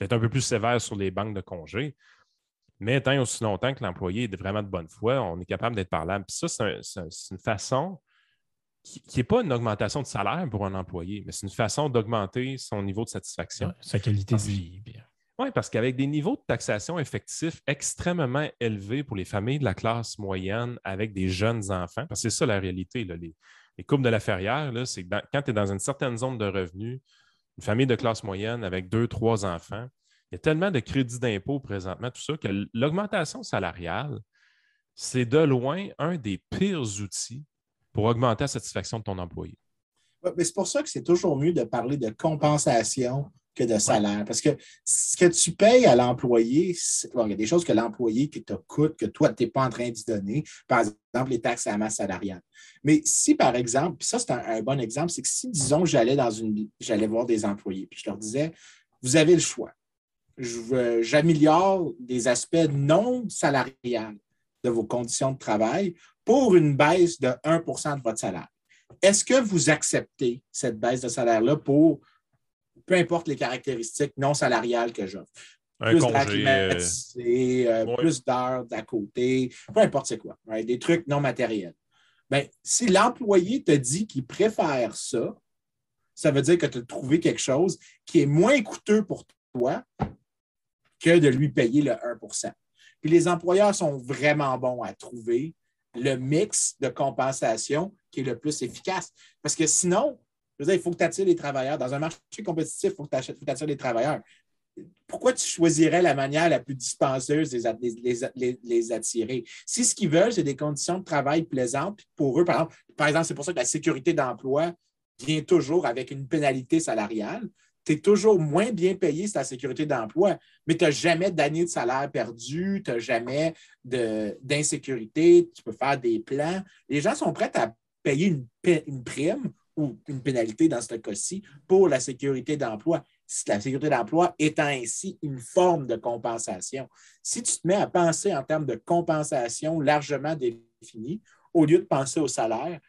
vais être un peu plus sévère sur les banques de congés. Mais tant aussi longtemps que l'employé est vraiment de bonne foi, on est capable d'être parlable. Puis ça, c'est une façon qui n'est pas une augmentation de salaire pour un employé, mais c'est une façon d'augmenter son niveau de satisfaction. sa qualité de vie. Oui, parce qu'avec des niveaux de taxation effectifs extrêmement élevés pour les familles de la classe moyenne avec des jeunes enfants, parce que c'est ça la réalité, les, les courbes de la ferrière, c'est que quand tu es dans une certaine zone de revenus, une famille de classe moyenne avec deux, trois enfants, il y a tellement de crédits d'impôt présentement, tout ça, que l'augmentation salariale, c'est de loin un des pires outils pour augmenter la satisfaction de ton employé. c'est pour ça que c'est toujours mieux de parler de compensation que de salaire. Parce que ce que tu payes à l'employé, il y a des choses que l'employé qui te coûte, que toi, tu n'es pas en train d'y donner. Par exemple, les taxes à la masse salariale. Mais si, par exemple, puis ça, c'est un, bon exemple, c'est que si, disons, j'allais dans une j'allais voir des employés, puis je leur disais, vous avez le choix. J'améliore des aspects non salariales de vos conditions de travail pour une baisse de 1% de votre salaire. Est-ce que vous acceptez cette baisse de salaire-là pour peu importe les caractéristiques non salariales que j'offre? plus congé, euh, euh, plus d'heures d'à côté, peu importe c'est quoi, des trucs non matériels. Bien, si l'employé te dit qu'il préfère ça, ça veut dire que tu as trouvé quelque chose qui est moins coûteux pour toi que de lui payer le 1% Puis les employeurs sont vraiment bons à trouver le mix de compensation qui est le plus efficace. Parce que sinon, il faut que tu attires les travailleurs. Dans un marché compétitif, il faut que tu attires les travailleurs. Pourquoi tu choisirais la manière la plus dispenseuse de les, attirer? Si ce qu'ils veulent, c'est des conditions de travail plaisantes, pour eux, par exemple, par exemple c'est pour ça que la sécurité d'emploi vient toujours avec une pénalité salariale. Tu es toujours moins bien payé sur la sécurité d'emploi, mais tu n'as jamais d'année de salaire perdu, tu n'as jamais d'insécurité, tu peux faire des plans. Les gens sont prêts à payer une, une prime ou une pénalité dans ce cas-ci pour la sécurité d'emploi. La sécurité d'emploi étant ainsi une forme de compensation. Si tu te mets à penser en termes de compensation largement définie, au lieu de penser au salaire,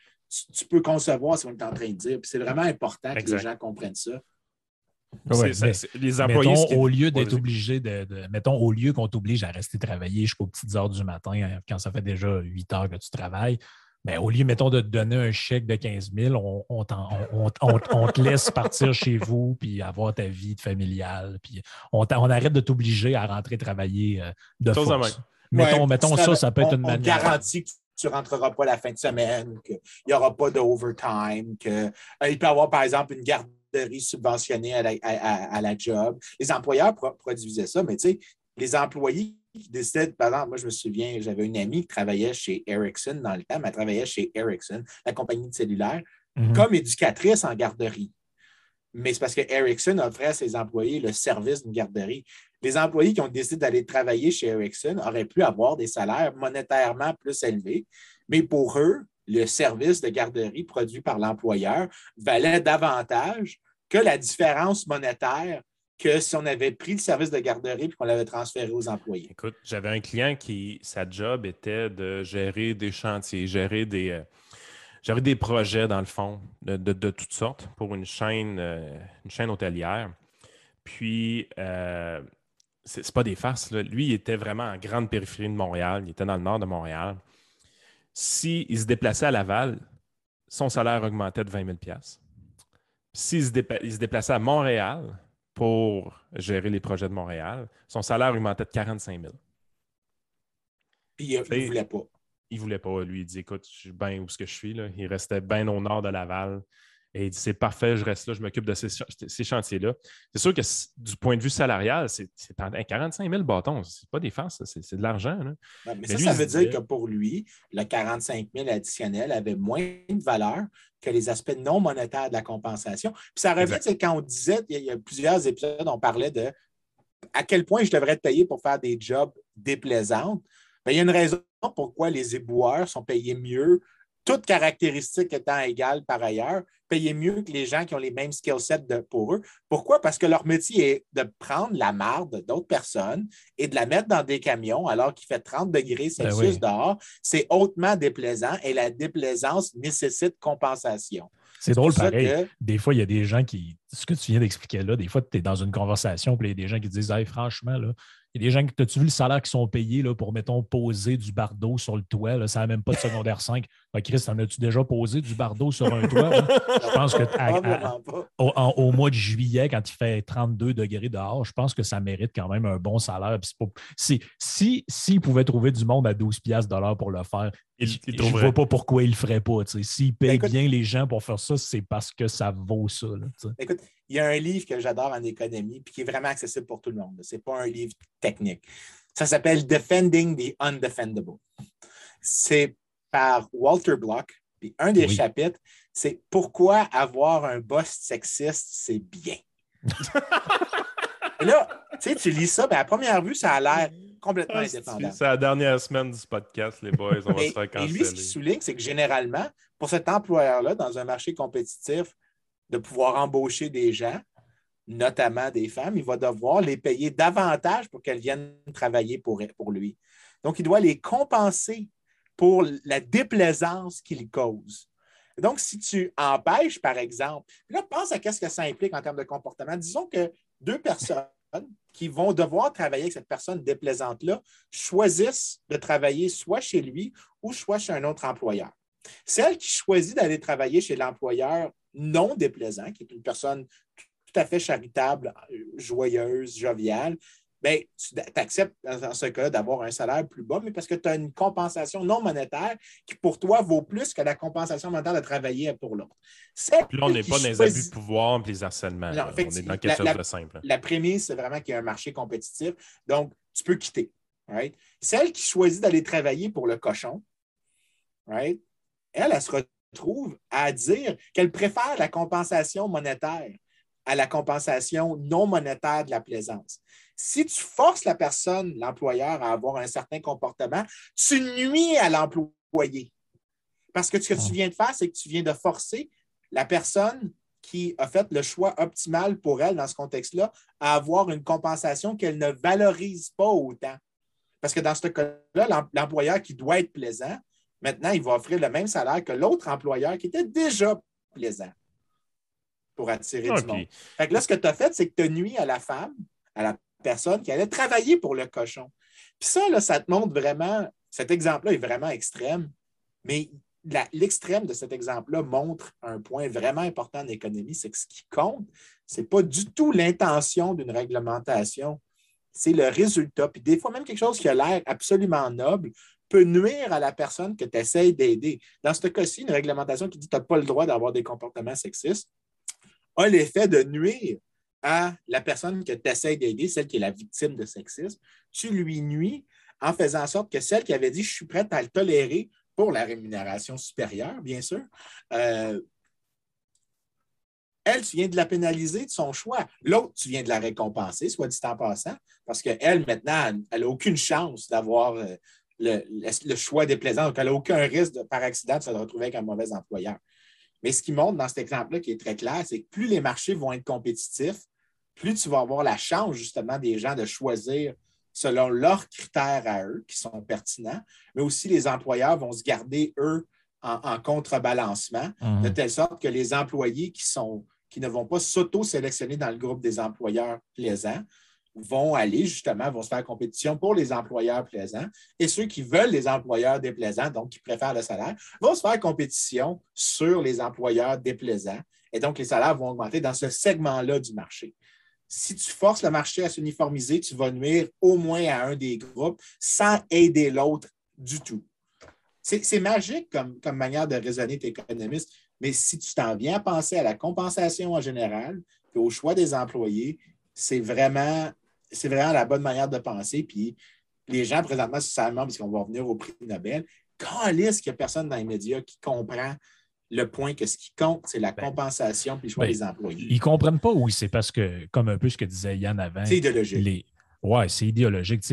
tu, peux concevoir ce qu'on est en train de dire. C'est vraiment important que les gens comprennent ça. Les employés. au lieu d'être obligé de, Mettons, au lieu qu'on t'oblige à rester travailler jusqu'aux petites heures du matin, hein, quand ça fait déjà 8 heures que tu travailles, ben, au lieu, mettons, de te donner un chèque de 15 000, on, on, te laisse partir chez vous puis avoir ta vie familiale. Puis on, arrête de t'obliger à rentrer travailler euh, de force. Mettons, mettons ça, ça peut être une manière. On garantit que tu ne rentreras pas la fin de semaine, qu'il n'y aura pas d'overtime, qu'il euh, peut y avoir, par exemple, une garderie subventionnée à la, job. Les employeurs produisaient ça, mais tu sais, les employés qui décidaient, par exemple, moi, je me souviens, j'avais une amie qui travaillait chez Ericsson dans le temps, mais elle travaillait chez Ericsson, la compagnie de cellulaire, mhm. comme éducatrice en garderie. Mais c'est parce que Ericsson offrait à ses employés le service d'une garderie. Les employés qui ont décidé d'aller travailler chez Ericsson auraient pu avoir des salaires monétairement plus élevés, mais pour eux, le service de garderie produit par l'employeur valait davantage que la différence monétaire que si on avait pris le service de garderie et qu'on l'avait transféré aux employés. Écoute, j'avais un client qui, sa job était de gérer des chantiers, gérer des, euh, des projets, dans le fond, de, toutes sortes pour une chaîne, euh, une chaîne hôtelière. Puis, euh, c'est pas des farces. Lui, il était vraiment en grande périphérie de Montréal. Il était dans le nord de Montréal. S'il se déplaçait à Laval, son salaire augmentait de 20 000 S'il se, se déplaçait à Montréal, pour gérer les projets de Montréal. Son salaire augmentait de 45 000. Puis il ne voulait pas. Il ne voulait pas. Lui, il dit Écoute, je suis bien où ce que je suis. Là. Il restait bien au nord de Laval. Et il dit c'est parfait, je reste là, je m'occupe de ces, chantiers-là. C'est sûr que du point de vue salarial, c'est 45 000 bâtons. C'est pas des farces, c'est de l'argent. mais, ça, ça veut dire que pour lui, le 45 000 additionnel avait moins de valeur que les aspects non monétaires de la compensation. Puis ça revient, quand on disait, il y, a, plusieurs épisodes, on parlait de à quel point je devrais être payé pour faire des jobs déplaisants. Ben, il y a une raison pourquoi les éboueurs sont payés mieux toutes caractéristiques étant égales par ailleurs, payer mieux que les gens qui ont les mêmes skill sets pour eux. Pourquoi? Parce que leur métier est de prendre la marde d'autres personnes et de la mettre dans des camions alors qu'il fait 30 degrés ben Celsius dehors. C'est hautement déplaisant et la déplaisance nécessite compensation. C'est drôle, pareil. Des fois, il y a des gens qui. Ce que tu viens d'expliquer là, des fois, tu es dans une conversation, puis il y a des gens qui disent franchement, là, il y a des gens qui. As-tu vu le salaire qui sont payés là, pour, mettons, poser du bardeau sur le toit? Là, ça n'a même pas de secondaire 5. Ben, Chris, en as-tu déjà posé du bardeau sur un toit? Je pense que au, mois de juillet, quand il fait 32 degrés dehors, je pense que ça mérite quand même un bon salaire. si, s'il si, pouvait trouver du monde à 12 dollars pour le faire, je ne vois pas pourquoi il ne le ferait pas. S'il paye ben, bien les gens pour faire ça, c'est parce que ça vaut ça. écoute, il y a un livre que j'adore en économie puis qui est vraiment accessible pour tout le monde. Ce n'est pas un livre technique. Ça s'appelle Defending the Undefendable. C'est par Walter Block. Puis un des chapitres, c'est Pourquoi avoir un boss sexiste, c'est bien? Et là, tu sais, tu lis ça, ben, à première vue, ça a l'air complètement ah, indépendant. C'est la dernière semaine du podcast, les boys, on va se faire canceller. Et lui, ce qu'il souligne, c'est que généralement, pour cet employeur-là, dans un marché compétitif, de pouvoir embaucher des gens, notamment des femmes, il va devoir les payer davantage pour qu'elles viennent travailler pour, pour lui. Donc, il doit les compenser pour la déplaisance qu'il cause. Donc, si tu empêches, par exemple, là, pense à ce que ça implique en termes de comportement. Disons que deux personnes qui vont devoir travailler avec cette personne déplaisante-là choisissent de travailler soit chez lui ou soit chez un autre employeur. Celle qui choisit d'aller travailler chez l'employeur non déplaisant, qui est une personne tout à fait charitable, joyeuse, joviale, bien, tu acceptes dans ce cas-là d'avoir un salaire plus bas, mais parce que tu as une compensation non monétaire qui, pour toi, vaut plus que la compensation monétaire de travailler pour l'autre. Puis là, on n'est pas dans les abus de pouvoir et les harcèlements. on est dans quelque chose de simple. La prémisse, c'est vraiment qu'il y a un marché compétitif, donc tu peux quitter. Celle qui choisit d'aller travailler pour le cochon, elle, elle se retrouve à dire qu'elle préfère la compensation monétaire à la compensation non monétaire de la plaisance. Si tu forces la personne, l'employeur, à avoir un certain comportement, tu nuis à l'employé. Parce que ce que tu ah. viens de faire, c'est que tu viens de forcer la personne qui a fait le choix optimal pour elle dans ce contexte-là à avoir une compensation qu'elle ne valorise pas autant. Parce que dans ce cas-là, l'employeur qui doit être plaisant Maintenant, il va offrir le même salaire que l'autre employeur qui était déjà plaisant pour attirer du monde. Fait que là, ce que tu as fait, c'est que tu as nuit à la femme, à la personne qui allait travailler pour le cochon. Puis ça, là, ça te montre vraiment, cet exemple-là est vraiment extrême, mais l'extrême de cet exemple-là montre un point vraiment important en économie, c'est que ce qui compte, ce n'est pas du tout l'intention d'une réglementation, c'est le résultat. Puis des fois, même quelque chose qui a l'air absolument noble peut nuire à la personne que tu essaies d'aider. Dans ce cas-ci, une réglementation qui dit que tu n'as pas le droit d'avoir des comportements sexistes a l'effet de nuire à la personne que tu essaies d'aider, celle qui est la victime de sexisme. Tu lui nuis en faisant en sorte que celle qui avait dit je suis prête à le tolérer pour la rémunération supérieure, bien sûr, euh, elle, tu viens de la pénaliser de son choix. L'autre, tu viens de la récompenser, soit dit en passant, parce qu'elle, maintenant, elle n'a aucune chance d'avoir euh, le, choix déplaisant. Donc, elle n'a aucun risque par accident de se retrouver avec un mauvais employeur. Mais ce qui montre dans cet exemple-là, qui est très clair, c'est que plus les marchés vont être compétitifs, plus tu vas avoir la chance, justement, des gens de choisir selon leurs critères à eux, qui sont pertinents, mais aussi les employeurs vont se garder, eux, en, contrebalancement, mhm. de telle sorte que les employés qui, sont, qui ne vont pas s'auto-sélectionner dans le groupe des employeurs plaisants vont aller justement, vont se faire compétition pour les employeurs plaisants et ceux qui veulent les employeurs déplaisants, donc qui préfèrent le salaire, vont se faire compétition sur les employeurs déplaisants et donc les salaires vont augmenter dans ce segment-là du marché. Si tu forces le marché à s'uniformiser, tu vas nuire au moins à un des groupes sans aider l'autre du tout. C'est magique comme, manière de raisonner, tes. Mais si tu t'en viens à penser à la compensation en général, puis au choix des employés, c'est vraiment, la bonne manière de penser. Puis les gens, présentement, socialement, parce qu'on va revenir au prix Nobel, est-ce qu'il n'y a personne dans les médias qui comprend le point que ce qui compte, c'est la ben, compensation puis le choix ben, des employés. Ils ne comprennent pas, oui, c'est parce que, comme un peu ce que disait Yann avant. C'est idéologique. Oui, c'est idéologique.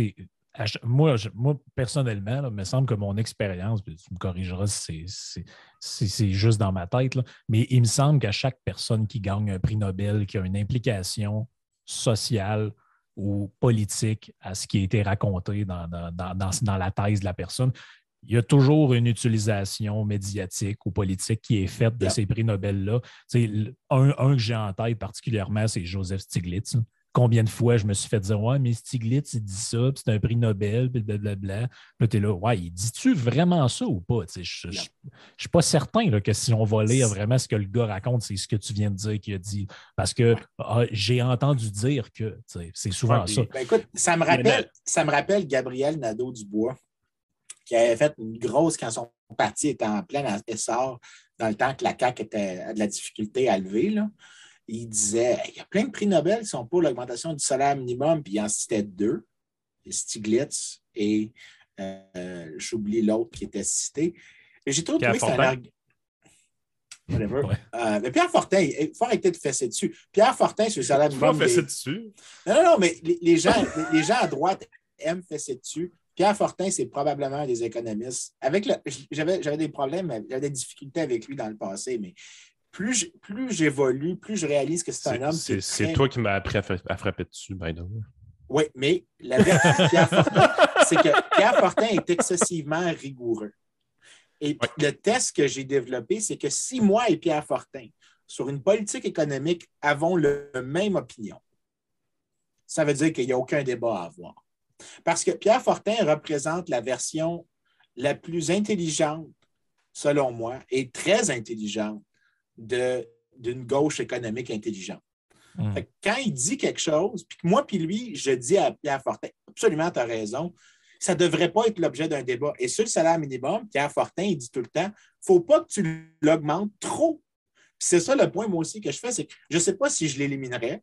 moi, moi, personnellement, il me semble que mon expérience, tu me corrigeras si c'est juste dans ma tête, mais il me semble qu'à chaque personne qui gagne un prix Nobel, qui a une implication sociale ou politique à ce qui a été raconté dans, dans la thèse de la personne, il y a toujours une utilisation médiatique ou politique qui est faite de ces prix Nobel-là. Un, un que j'ai en tête particulièrement, c'est Joseph Stiglitz. Combien de fois je me suis fait dire Ouais, mais Stiglitz, il dit ça, c'est un prix Nobel, blablabla. Là, tu es là, ouais, il dit-tu vraiment ça ou pas? Je ne suis pas certain là, que si on va lire vraiment ce que le gars raconte, c'est ce que tu viens de dire qu'il a dit. Parce que ah, j'ai entendu dire que c'est souvent ça. Ben, écoute, ça me rappelle, ça me rappelle Gabriel Nadeau-Dubois qui avait fait une grosse quand son parti était en plein essor dans le temps que la CAQ était de la difficulté à lever. Il disait il y a plein de prix Nobel qui sont pour l'augmentation du salaire minimum, puis il en citait deux, Stiglitz et euh, j'oublie l'autre qui était cité. J'ai trouvé que c'était un Whatever. Euh, mais Pierre Fortin, il faut arrêter de fesser dessus. Pierre Fortin, sur le salaire minimum. Fesser dessus? Non, non, non, mais les, gens, les gens à droite aiment fesser dessus. Pierre Fortin, c'est probablement un des économistes. Avec j'avais, des problèmes, j'avais des difficultés avec lui dans le passé, mais plus, plus j'évolue, plus je réalise que c'est un homme. C'est, toi qui m'as appris à, frapper dessus, by the Oui, mais la vérité de Pierre Fortin, c'est que Pierre Fortin est excessivement rigoureux. Et le test que j'ai développé, c'est que si moi et Pierre Fortin, sur une politique économique, avons la même opinion, ça veut dire qu'il n'y a aucun débat à avoir. Parce que Pierre Fortin représente la version la plus intelligente, selon moi, et très intelligente d'une gauche économique intelligente. Hmm. Quand il dit quelque chose, puis que moi puis lui, je dis à Pierre Fortin, absolument, tu as raison, ça ne devrait pas être l'objet d'un débat. Et sur le salaire minimum, Pierre Fortin, il dit tout le temps, il ne faut pas que tu l'augmentes trop. C'est ça le point, moi aussi, que je fais, c'est que je ne sais pas si je l'éliminerais,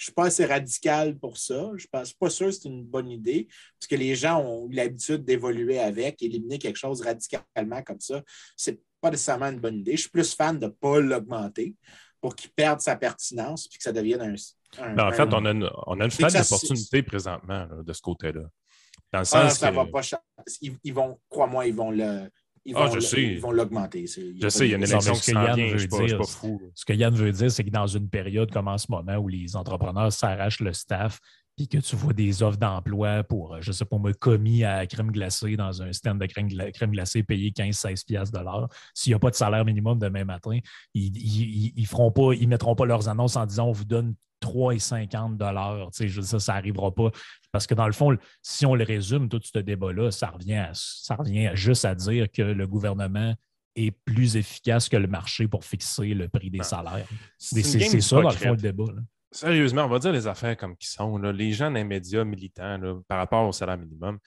je ne suis pas assez radical pour ça. Je ne suis pas sûr que c'est une bonne idée, parce que les gens ont l'habitude d'évoluer avec, éliminer quelque chose radicalement comme ça. Ce n'est pas nécessairement une bonne idée. Je suis plus fan de ne pas l'augmenter pour qu'il perde sa pertinence et que ça devienne un. Ben, en fait, on a une, on a une fenêtre d'opportunité présentement de ce côté-là. Dans le ah, sens ça va pas ils, vont, crois-moi, ils vont le ils ah, vont, l'augmenter. Je sais, il y a une élection qui s'en vient, je suis pas, fou. Ce que Yann veut dire, c'est que dans une période comme en ce moment où les entrepreneurs s'arrachent le staff, puis que tu vois des offres d'emploi pour, je ne sais pas, me commis à crème glacée dans un stand de crème, glacée payé 15-16 de l'heure, s'il n'y a pas de salaire minimum demain matin, ils ne mettront pas leurs annonces en disant on vous donne 3,50 dollars. Ça, ça n'arrivera pas. Parce que dans le fond, si on le résume, tout ce débat-là, ça revient, ça revient juste à dire que le gouvernement est plus efficace que le marché pour fixer le prix des ben, salaires. C'est ça, dans le fond, le débat. Sérieusement, on va dire les affaires comme qui sont. Les gens dans médias militants par rapport au salaire minimum,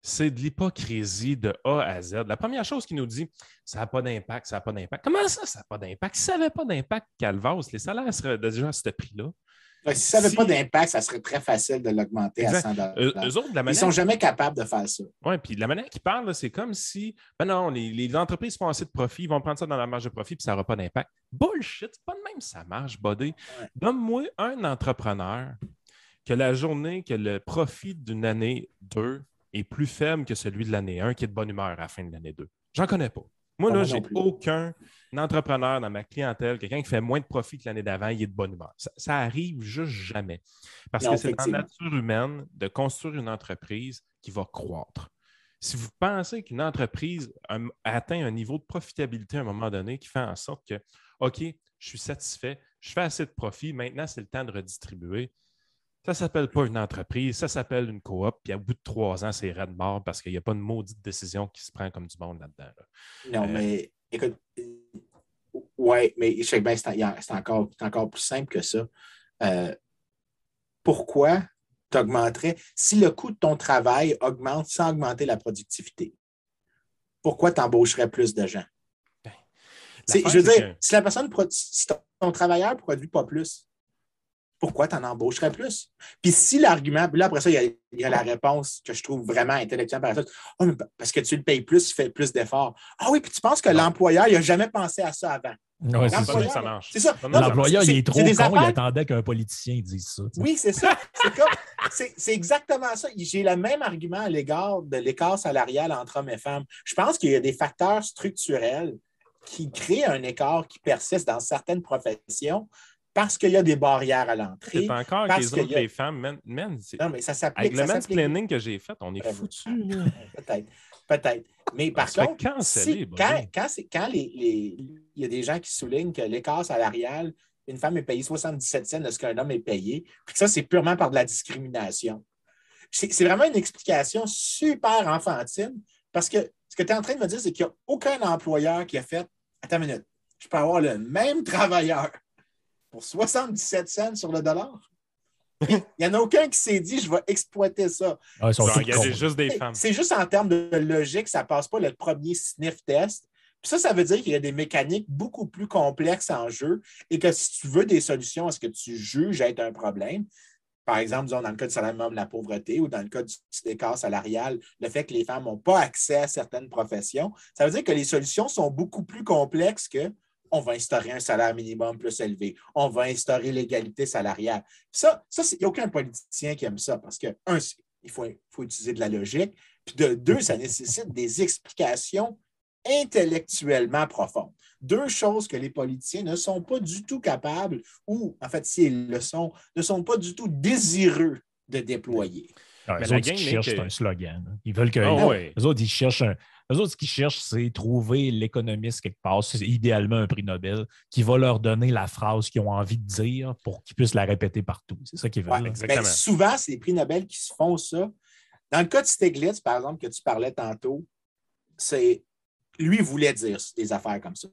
c'est de l'hypocrisie de A à Z. La première chose qu'il nous dit, ça n'a pas d'impact, ça n'a pas d'impact. Comment ça, ça n'a pas d'impact? Si ça n'avait pas d'impact, Calvas, les salaires seraient déjà à ce prix-là. Si ça n'avait pas d'impact, ça serait très facile de l'augmenter à 100 Ils ne sont jamais capables de faire ça. Oui, puis la manière qu'ils parlent, c'est comme si, ben non, les, entreprises font assez de profit, ils vont prendre ça dans la marge de profit, puis ça n'aura pas d'impact. Bullshit, c'est pas de même ça marche, buddy. Donne-moi un entrepreneur que la journée, que le profit d'une année, deux, est plus faible que celui de l'année 1 qui est de bonne humeur à la fin de l'année 2. J'en connais pas. Moi, là, j'ai aucun entrepreneur dans ma clientèle, quelqu'un qui fait moins de profit que l'année d'avant, il est de bonne humeur. Ça, arrive juste jamais. Parce que c'est dans la nature humaine de construire une entreprise qui va croître. Si vous pensez qu'une entreprise atteint un niveau de profitabilité à un moment donné qui fait en sorte que, OK, je suis satisfait, je fais assez de profit, maintenant c'est le temps de redistribuer, ça ne s'appelle pas une entreprise, ça s'appelle une coop. Puis au bout de trois ans, c'est red mort parce qu'il n'y a pas de maudite décision qui se prend comme du monde là-dedans. Non, euh, mais écoute, ouais, mais je sais bien c'est encore, encore plus simple que ça. Euh, pourquoi tu augmenterais si le coût de ton travail augmente sans augmenter la productivité? Pourquoi tu embaucherais plus de gens? Je veux dire, si la personne, si ton travailleur ne produit pas plus, pourquoi tu en embaucherais plus? Puis si l'argument, puis là, après ça, il y, a, la réponse que je trouve vraiment intellectuelle par. Oh, parce que tu le payes plus, tu fais plus d'efforts. Ah oui, puis tu penses que l'employeur, il n'a jamais pensé à ça avant. Oui, c'est ça. ça marche. C'est ça. L'employeur, il est trop con, il attendait qu'un politicien dise ça. Oui, c'est ça. C'est exactement ça. J'ai le même argument à l'égard de l'écart salarial entre hommes et femmes. Je pense qu'il y a des facteurs structurels qui créent un écart qui persiste dans certaines professions parce qu'il y a des barrières à l'entrée. C'est encore que les autres, les femmes, non, mais ça s'applique. Avec le mansplaining que j'ai fait, on est foutus. Peut-être. Peut-être. Mais par contre, quand, quand, il y a des gens qui soulignent que l'écart salarial, une femme est payée 77 cents de ce qu'un homme est payé, puis ça, c'est purement par de la discrimination. C'est vraiment une explication super enfantine parce que ce que tu es en train de me dire, c'est qu'il n'y a aucun employeur qui a fait Attends une minute, je peux avoir le même travailleur pour 77 cents sur le dollar? Il n'y en a aucun qui s'est dit je vais exploiter ça. Ah, ils juste des femmes. C'est juste en termes de logique, ça ne passe pas le premier sniff test. Puis ça, ça veut dire qu'il y a des mécaniques beaucoup plus complexes en jeu et que si tu veux des solutions à ce que tu juges être un problème, par exemple, dans le cas du salaire minimum, la pauvreté ou dans le cas du écart salarial, le fait que les femmes n'ont pas accès à certaines professions, ça veut dire que les solutions sont beaucoup plus complexes que on va instaurer un salaire minimum plus élevé, on va instaurer l'égalité salariale. Ça, ça il n'y a aucun politicien qui aime ça parce que, un, il faut, faut utiliser de la logique, puis de deux, ça nécessite des explications intellectuellement profondes. Deux choses que les politiciens ne sont pas du tout capables, ou en fait, s'ils le sont, ne sont pas du tout désireux de déployer. les autres, qui cherchent un slogan. Ils veulent que. Ah les autres, ils cherchent un, eux autres, ce qu'ils cherchent, c'est trouver l'économiste quelque part, c'est idéalement un prix Nobel, qui va leur donner la phrase qu'ils ont envie de dire pour qu'ils puissent la répéter partout. C'est ça qu'ils veulent. Ben, souvent, c'est les prix Nobel qui se font ça. Dans le cas de Stiglitz, par exemple, que tu parlais tantôt, c'est lui voulait dire des affaires comme ça.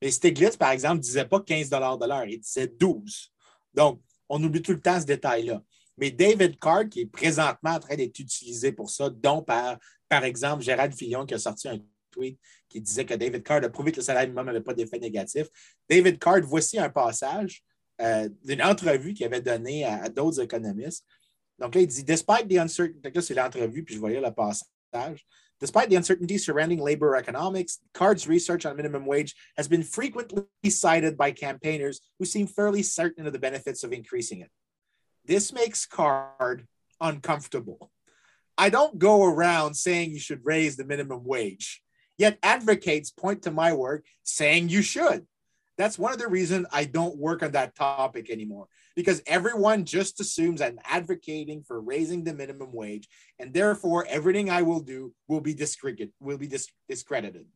Mais Stiglitz, par exemple, ne disait pas 15 de l'heure, il disait 12. Donc, on oublie tout le temps ce détail-là. Mais David Card, qui est présentement en train d'être utilisé pour ça, dont par par exemple, Gérald Fillon qui a sorti un tweet qui disait que David Card a prouvé que le salaire minimum n'avait pas d'effet négatif. David Card, voici un passage euh, d'une entrevue qu'il avait donnée à, d'autres économistes. Donc là, il dit Despite the uncertainty, là, c'est l'entrevue, puis je lire le passage. Despite the uncertainty surrounding labor economics, Card's research on minimum wage has been frequently cited by campaigners who seem fairly certain of the benefits of increasing it. This makes Card uncomfortable. I don't go around saying you should raise the minimum wage, yet advocates point to my work saying you should. That's one of the reasons I don't work on that topic anymore because everyone just assumes I'm advocating for raising the minimum wage, and therefore everything I will do will be discredited. Will be dis discredited.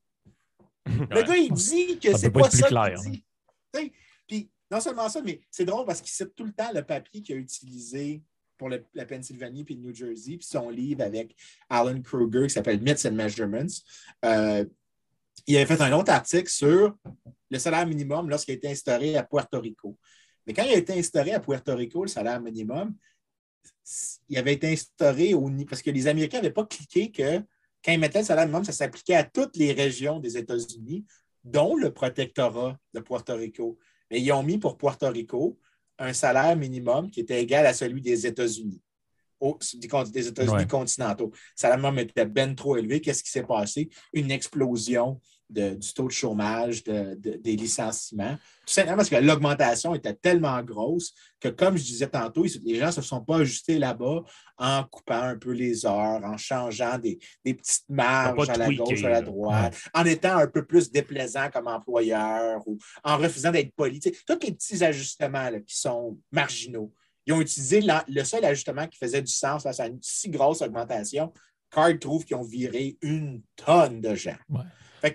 Le gars, il dit que c'est pas, pas ça qu'il dit. Puis, non seulement ça, mais c'est drôle parce qu'il cite tout le temps le papier qu'il a utilisé pour la Pennsylvanie puis le New Jersey, puis son livre avec Alan Kruger qui s'appelle Myths and Measurements. Euh, il avait fait un autre article sur le salaire minimum lorsqu'il a été instauré à Puerto Rico. Mais quand il a été instauré à Puerto Rico, le salaire minimum, il avait été instauré au parce que les Américains n'avaient pas cliqué que quand ils mettaient le salaire minimum, ça s'appliquait à toutes les régions des États-Unis, dont le protectorat de Puerto Rico. Mais ils ont mis pour Puerto Rico un salaire minimum qui était égal à celui des États-Unis, des États-Unis continentaux. Le salaire minimum était bien trop élevé. Qu'est-ce qui s'est passé? Une explosion du taux de chômage, des licenciements. Tout simplement parce que l'augmentation était tellement grosse que, comme je disais tantôt, les gens ne se sont pas ajustés là-bas en coupant un peu les heures, en changeant des, petites marges à la gauche, à la droite, en étant un peu plus déplaisant comme employeur ou en refusant d'être poli. tous les petits ajustements qui sont marginaux. Ils ont utilisé le seul ajustement qui faisait du sens face à une si grosse augmentation. Card trouve qu'ils ont viré une tonne de gens.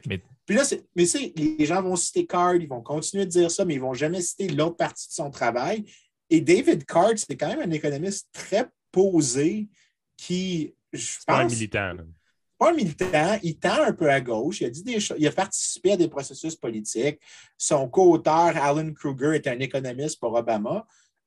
Mais... Puis là, mais les gens vont citer Card, ils vont continuer de dire ça, mais ils ne vont jamais citer l'autre partie de son travail. Et David Card, c'est quand même un économiste très posé qui, je pense. Pas un militant. Pas un militant, il tend un peu à gauche. Il a, dit des il a participé à des processus politiques. Son co-auteur, Alan Kruger, est un économiste pour Obama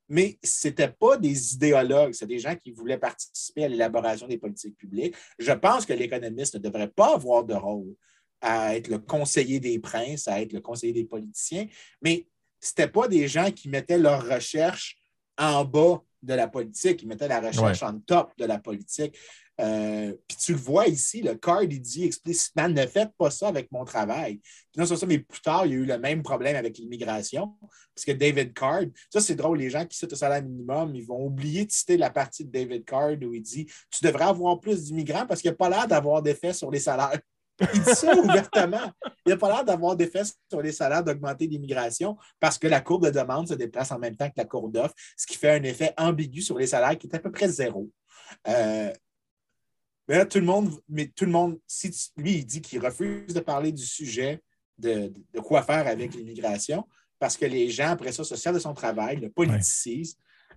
mais ce n'étaient pas des idéologues, c'est des gens qui voulaient participer à l'élaboration des politiques publiques. Je pense que l'économiste ne devrait pas avoir de rôle à être le conseiller des princes, à être le conseiller des politiciens, mais ce n'étaient pas des gens qui mettaient leur recherche en bas de la politique, ils mettaient la recherche en top de la politique. Euh, puis tu le vois ici, le card, il dit explicitement ne faites pas ça avec mon travail. non, c'est ça, mais plus tard, il y a eu le même problème avec l'immigration, parce que David Card, ça c'est drôle, les gens qui citent le salaire minimum, ils vont oublier de citer la partie de David Card où il dit tu devrais avoir plus d'immigrants parce qu'il n'y a pas l'air d'avoir d'effet sur les salaires. Il dit ça ouvertement. Il n'a pas l'air d'avoir d'effet sur les salaires d'augmenter l'immigration parce que la courbe de demande se déplace en même temps que la courbe d'offre, ce qui fait un effet ambigu sur les salaires qui est à peu près zéro. Euh, mais là, tout le monde, mais tout le monde, si lui, il dit qu'il refuse de parler du sujet de, quoi faire avec l'immigration parce que les gens, après ça, se servent de son travail, le politisent.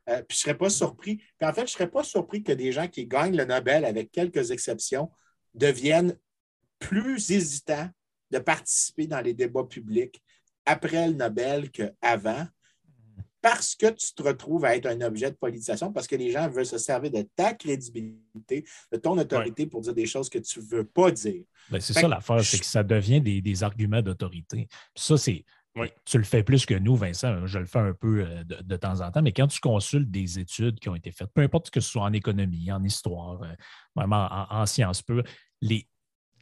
Euh, puis je ne serais pas surpris. Puis en fait, je ne serais pas surpris que des gens qui gagnent le Nobel, avec quelques exceptions, deviennent plus hésitants de participer dans les débats publics après le Nobel qu'avant parce que tu te retrouves à être un objet de politisation, parce que les gens veulent se servir de ta crédibilité, de ton autorité pour dire des choses que tu ne veux pas dire. Ben, c'est ça l'affaire, c'est que ça devient des, arguments d'autorité. Ça, c'est. Tu le fais plus que nous, Vincent. Je le fais un peu euh, de, temps en temps, mais quand tu consultes des études qui ont été faites, peu importe que ce soit en économie, en histoire, euh, vraiment en, sciences pures, les,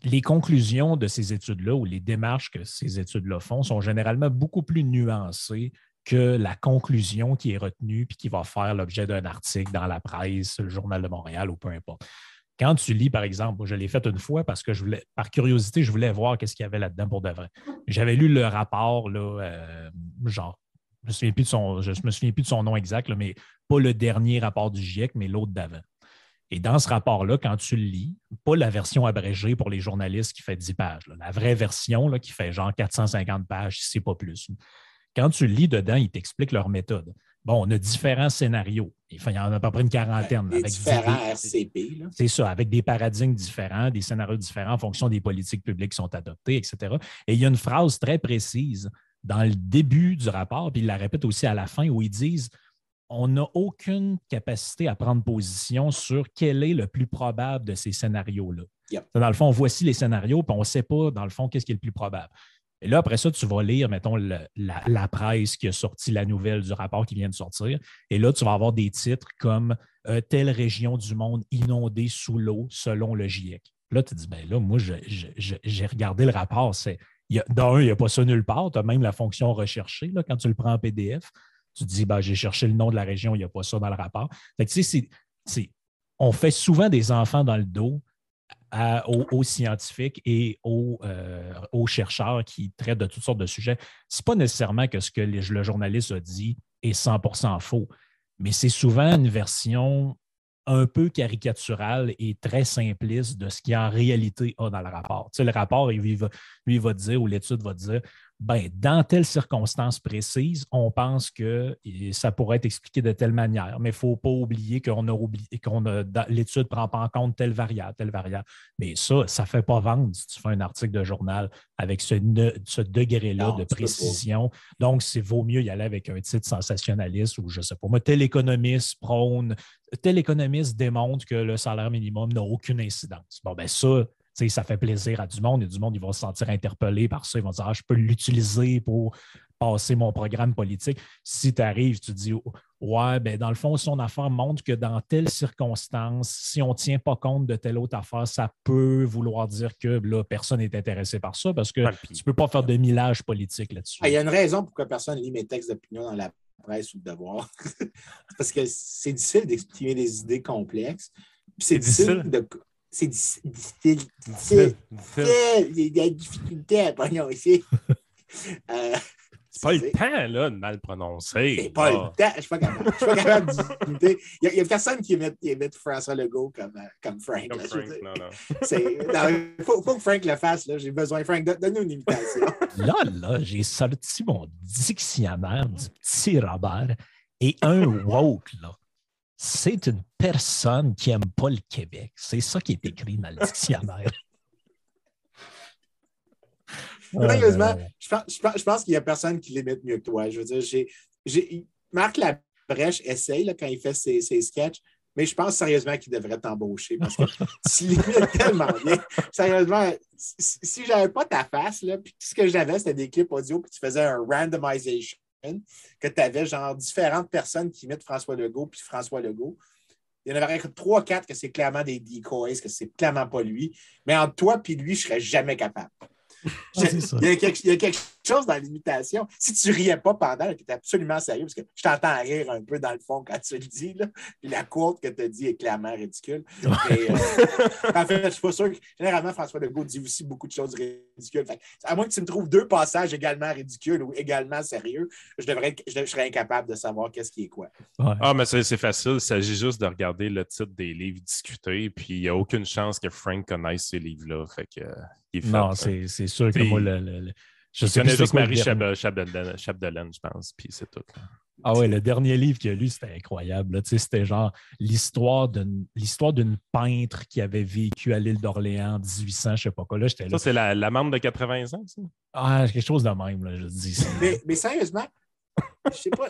les conclusions de ces études-là ou les démarches que ces études-là font sont généralement beaucoup plus nuancées que la conclusion qui est retenue puis qui va faire l'objet d'un article dans la presse, le Journal de Montréal ou peu importe. Quand tu lis, par exemple, je l'ai fait une fois parce que je voulais, par curiosité, je voulais voir qu'est-ce qu'il y avait là-dedans pour de. J'avais lu le rapport, là, euh, genre, je ne me souviens plus de son nom exact, mais pas le dernier rapport du GIEC, mais l'autre d'avant. Et dans ce rapport-là, quand tu le lis, pas la version abrégée pour les journalistes qui fait 10 pages, la vraie version là, qui fait genre 450 pages, si ce n'est pas plus. Quand tu le lis dedans, ils t'expliquent leur méthode. Bon, on a différents scénarios. il y en a à peu près une quarantaine. avec différents RCP. C'est ça, avec des paradigmes différents, des scénarios différents en fonction des politiques publiques qui sont adoptées, etc. Et il y a une phrase très précise dans le début du rapport, puis ils la répètent aussi à la fin, où ils disent on n'a aucune capacité à prendre position sur quel est le plus probable de ces scénarios-là. Dans le fond, voici les scénarios, puis on ne sait pas, dans le fond, qu'est-ce qui est le plus probable. Et là, après ça, tu vas lire, mettons, la, presse qui a sorti la nouvelle du rapport qui vient de sortir. Et là, tu vas avoir des titres comme euh, Telle région du monde inondée sous l'eau selon le GIEC. Là, tu te dis, ben là, moi, j'ai regardé le rapport. D'un, il n'y a pas ça nulle part. Tu as même la fonction recherchée là, quand tu le prends en PDF. Tu dis, ben, j'ai cherché le nom de la région, il n'y a pas ça dans le rapport. on fait souvent des enfants dans le dos aux, scientifiques et euh, aux, chercheurs qui traitent de toutes sortes de sujets. Ce n'est pas nécessairement que ce que le journaliste a dit est 100 faux, mais c'est souvent une version un peu caricaturale et très simpliste de ce a en réalité a dans le rapport. Tu le rapport, lui, va, lui, va dire, ou l'étude va dire, ben, dans telle circonstance précise, on pense que ça pourrait être expliqué de telle manière, mais il ne faut pas oublier qu'on a oublié qu'on l'étude ne prend pas en compte telle variable, telle variable. Mais ça, ça ne fait pas vendre si tu fais un article de journal avec ce, ce degré-là de précision. Donc, c'est vaut mieux y aller avec un titre sensationnaliste ou je ne sais pas. Moi, tel économiste prône, tel économiste démontre que le salaire minimum n'a aucune incidence. Bon, ben ça, ça fait plaisir à du monde et du monde, ils vont se sentir interpellés par ça. Ils vont dire ah, je peux l'utiliser pour passer mon programme politique. Si tu arrives, tu dis Ouais, ben dans le fond, son affaire montre que dans telle circonstance, si on ne tient pas compte de telle autre affaire, ça peut vouloir dire que là, personne n'est intéressé par ça parce que tu ne peux pas faire de millage politique là-dessus. Ah, il y a une raison pourquoi personne lit mes textes d'opinion dans la presse ou de devoir. parce que c'est difficile d'exprimer des idées complexes. C'est difficile de c'est difficile. Difficile. Il y a des difficultés à prononcer. Euh, c'est pas le temps, là, de mal prononcer. C'est pas le temps. Je suis pas capable. Je suis pas capable de Il n'y a, personne qui émette, François Legault comme, euh, comme Frank. Comme Frank, non, non. Il faut, faut, que Frank le fasse. J'ai besoin. Frank, donne-nous une imitation. Là, là, j'ai sorti mon dictionnaire du petit Robert et un woke, là c'est une personne qui n'aime pas le Québec. C'est ça qui est écrit dans le dictionnaire. Sérieusement, je pense, qu'il n'y a personne qui l'imite mieux que toi. Je veux dire, j'ai, Marc Labrèche essaye là, quand il fait ses, ses sketchs, mais je pense sérieusement qu'il devrait t'embaucher parce que tu limites tellement bien. Sérieusement, si, je n'avais pas ta face, là, puis tout ce que j'avais, c'était des clips audio, puis tu faisais un randomization, que tu avais genre différentes personnes qui imitent François Legault, puis François Legault. Il y en avait trois, quatre que c'est clairement des decoys, que c'est clairement pas lui. Mais entre toi et lui, je serais jamais capable. Ah, il, y a quelque, chose dans l'imitation. Si tu riais pas pendant, tu es absolument sérieux, parce que je t'entends rire un peu dans le fond quand tu le dis. Là. Puis la quote que tu as dit est clairement ridicule. Euh, en fait, je ne suis pas sûr que généralement François Legault dit aussi beaucoup de choses ridicules. à moins que tu me trouves deux passages également ridicules ou également sérieux, je, devrais, je, serais incapable de savoir qu'est-ce qui est quoi. Ah, mais c'est facile. Il s'agit juste de regarder le titre des livres discutés. Puis il n'y a aucune chance que Frank connaisse ces livres-là. Fait que, non, c'est sûr que moi, le, je sais connais juste Marie Chapdelaine, je pense, puis c'est tout. Ah oui, le dernier livre qu'il a lu, c'était incroyable. C'était genre l'histoire d'une peintre qui avait vécu à l'île d'Orléans en 1800, je ne sais pas quoi. Là, ça, c'est la, la membre de 80 ans, ça? Ah, quelque chose de même, là, je dis. Mais, mais sérieusement, je sais pas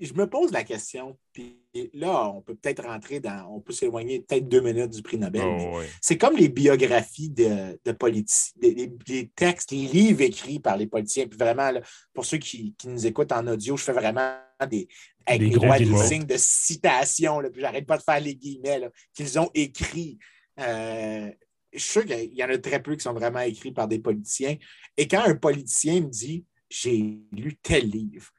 je me pose la question, puis là, on peut peut-être rentrer dans, on peut s'éloigner peut-être deux minutes du prix Nobel. Oh, c'est comme les biographies de, de politiciens, les, textes, les livres écrits par les politiciens. Puis vraiment, pour ceux qui, nous écoutent en audio, je fais vraiment des, avec des, gros signes de citation, là, puis j'arrête pas de faire les guillemets qu'ils ont écrits. Euh, je suis sûr qu'il y en a très peu qui sont vraiment écrits par des politiciens. Et quand un politicien me dit J'ai lu tel livre,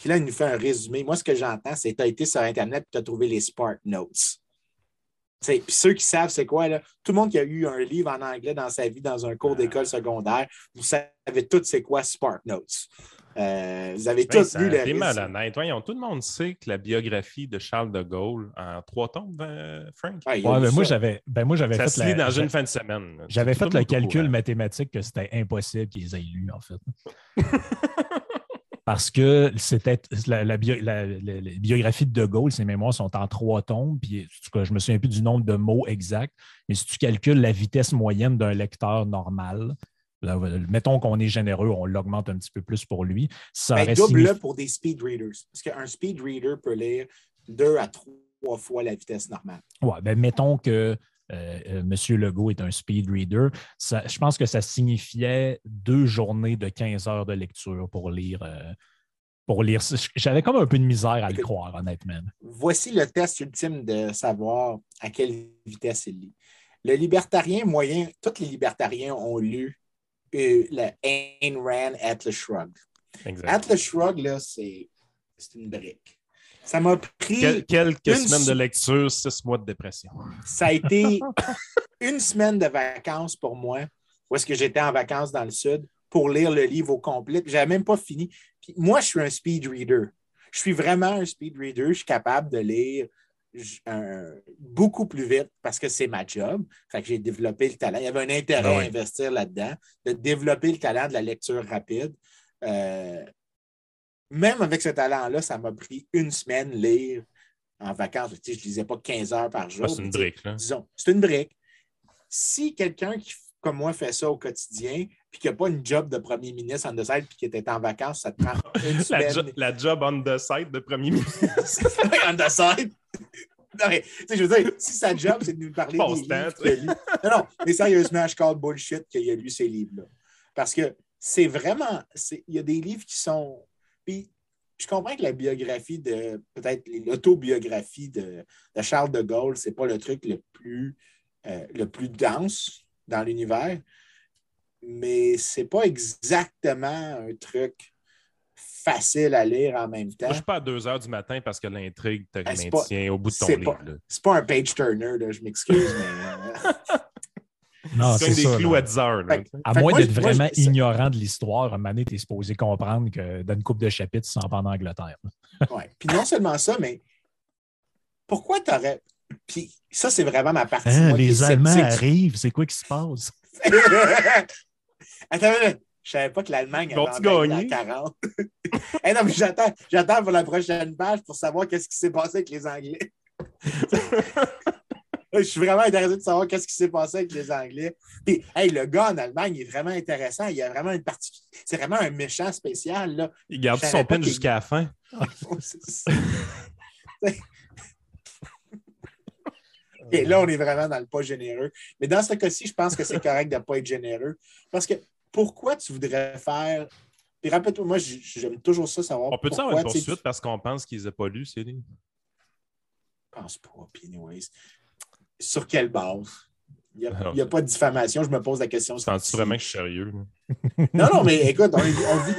puis là, il nous fait un résumé. Moi, ce que j'entends, c'est que tu as été sur Internet et tu as trouvé les Spark Notes. puis ceux qui savent c'est quoi, là, tout le monde qui a eu un livre en anglais dans sa vie, dans un cours d'école secondaire, vous savez tous c'est quoi Spark Notes. Euh, vous avez tous lu le. C'est malhonnête. Voyons, tout le monde sait que la biographie de Charles de Gaulle en trois tomes, euh, Frank? Ouais, ben moi, j'avais ben fait. Ça se lit dans une fin de semaine. J'avais fait le calcul mathématique que c'était impossible qu'ils aient lu, en fait. parce que c'était la, biographie de De Gaulle, ses mémoires sont en trois tomes, puis je me souviens plus du nombre de mots exacts, mais si tu calcules la vitesse moyenne d'un lecteur normal, mettons qu'on est généreux, on l'augmente un petit peu plus pour lui. Ça ben, double pour des speed readers, parce qu'un speed reader peut lire deux à trois fois la vitesse normale. Oui, ben mettons que euh, euh, Monsieur Legault est un speed reader. je pense que ça signifiait deux journées de 15 heures de lecture pour lire. Euh, pour lire. J'avais comme un peu de misère à le croire, honnêtement. Voici le test ultime de savoir à quelle vitesse il lit. Le libertarien moyen, tous les libertariens ont lu le Ayn Rand Atlas Shrug. Atlas Shrug, là, c'est une brique. Ça m'a pris. quelques semaines de lecture, six mois de dépression. Ça a été une semaine de vacances pour moi, où est-ce que j'étais en vacances dans le Sud, pour lire le livre au complet. Je n'avais même pas fini. moi, je suis un speed reader. Je suis vraiment un speed reader. Je suis capable de lire beaucoup plus vite parce que c'est ma job. Fait que j'ai développé le talent. Il y avait un intérêt ah à investir là-dedans, de développer le talent de la lecture rapide. Euh, même avec ce talent-là, ça m'a pris une semaine lire en vacances. je ne lisais pas 15 heures par jour. c'est une brique. Disons, c'est une brique. Si quelqu'un qui, comme moi, fait ça au quotidien, puis qui n'a pas une job de premier ministre en the side, puis qui était en vacances, ça te prend une semaine. la, job on the side de premier ministre. on the side. Non, mais, je veux dire, si sa job, c'est de nous parler des livres Non, non, mais sérieusement, je call bullshit qu'il a lu ces livres-là. Parce que c'est vraiment... Il y a des livres qui sont puis, je comprends que la biographie de, peut-être l'autobiographie de, de, Charles de Gaulle, ce n'est pas le truc le plus, euh, le plus dense dans l'univers, mais ce n'est pas exactement un truc facile à lire en même temps. je ne suis pas à 2 heures du matin parce que l'intrigue te ben, maintient au bout de ton livre. C'est pas un page turner, je m'excuse, mais. Non, c'est des clous à 10 heures. à moins d'être vraiment ignorant de l'histoire, à un moment donné, tu es supposé comprendre que dans une coupe de chapitres, tu s'en en Angleterre. oui. Puis non seulement ça, mais pourquoi tu aurais. Puis ça, c'est vraiment ma partie. Hein, les Allemands arrivent, c'est quoi qui se passe? Attends, je ne savais pas que l'Allemagne avait 40. hey, non, mais j'attends, j'attends pour la prochaine page pour savoir qu'est-ce qui s'est passé avec les Anglais. je suis vraiment intéressé de savoir qu'est-ce qui s'est passé avec les Anglais. Puis, hey, le gars en Allemagne est vraiment intéressant. Il y a vraiment une partie. C'est vraiment un méchant spécial. Là. Il garde son peine jusqu'à la fin. là, on est vraiment dans le pas généreux. Mais dans ce cas-ci, je pense que c'est correct de ne pas être généreux. Parce que pourquoi tu voudrais faire. Puis rappelle-toi, moi, j'aime toujours ça savoir. On peut-tu avoir une poursuite parce qu'on pense qu'ils n'ont pas lu ces livres? Je pense pas. Anyways. Sur quelle base? Il n'y a, a, pas de diffamation. Je me pose la question. Sens-tu vraiment que je suis sérieux? non, non, mais écoute, on, vit,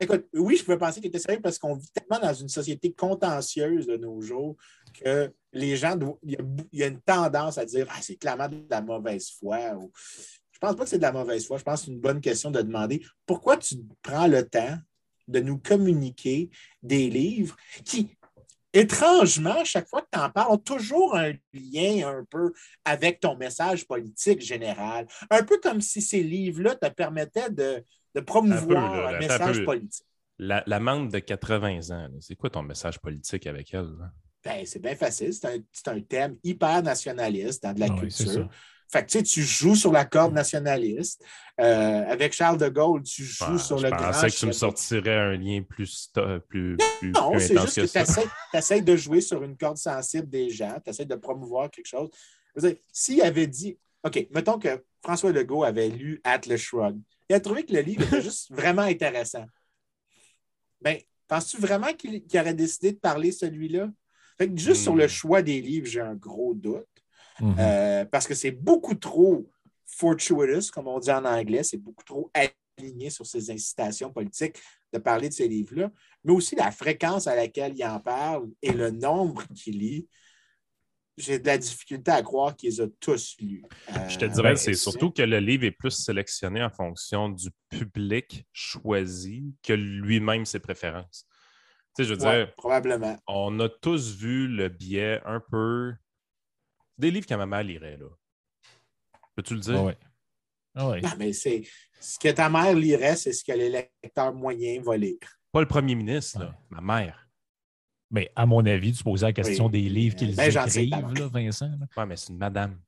écoute, oui, je peux penser que tu es sérieux parce qu'on vit tellement dans une société contentieuse de nos jours que les gens, il y a, une tendance à dire ah, c'est clairement de la mauvaise foi. Je ne pense pas que c'est de la mauvaise foi. Je pense que c'est une bonne question de demander pourquoi tu prends le temps de nous communiquer des livres qui, étrangement, chaque fois que tu en parles, ont toujours un lien un peu avec ton message politique général. Un peu comme si ces livres-là te permettaient de, promouvoir un, message politique. La, la de 80 ans, c'est quoi ton message politique avec elle? Ben, c'est bien facile. C'est un, thème hyper nationaliste dans de la ah culture. Fait que tu sais, tu joues sur la corde nationaliste. Euh, avec Charles de Gaulle, tu joues sur le grand. Je pensais que tu me sortirais un lien plus. plus, non, c'est juste que, tu essaies, de jouer sur une corde sensible des gens, tu essaies de promouvoir quelque chose. S'il avait dit, OK, mettons que François Legault avait lu Atlas Shrug, il a trouvé que le livre était juste vraiment intéressant. Bien, penses-tu vraiment qu'il aurait décidé de parler celui-là? Fait que juste sur le hmm. choix des livres, j'ai un gros doute. Mhm. Euh, parce que c'est beaucoup trop fortuitous, comme on dit en anglais, c'est beaucoup trop aligné sur ses incitations politiques de parler de ces livres-là, mais aussi la fréquence à laquelle il en parle et le nombre qu'il lit. J'ai de la difficulté à croire qu'il les a tous lus. Euh, je te dirais, c'est surtout que le livre est plus sélectionné en fonction du public choisi que lui-même ses préférences. Tu sais, je veux dire, probablement. On a tous vu le biais un peu des livres que ma mère lirait, là. Peux-tu le dire? oui. Ah oui. mais c'est ce que ta mère lirait, c'est ce que les lecteurs moyens vont lire. Pas le premier ministre, là, ma mère. Mais à mon avis, tu posais la question des livres qu'ils ben, écrivent, là, Vincent. Oui, mais c'est une madame.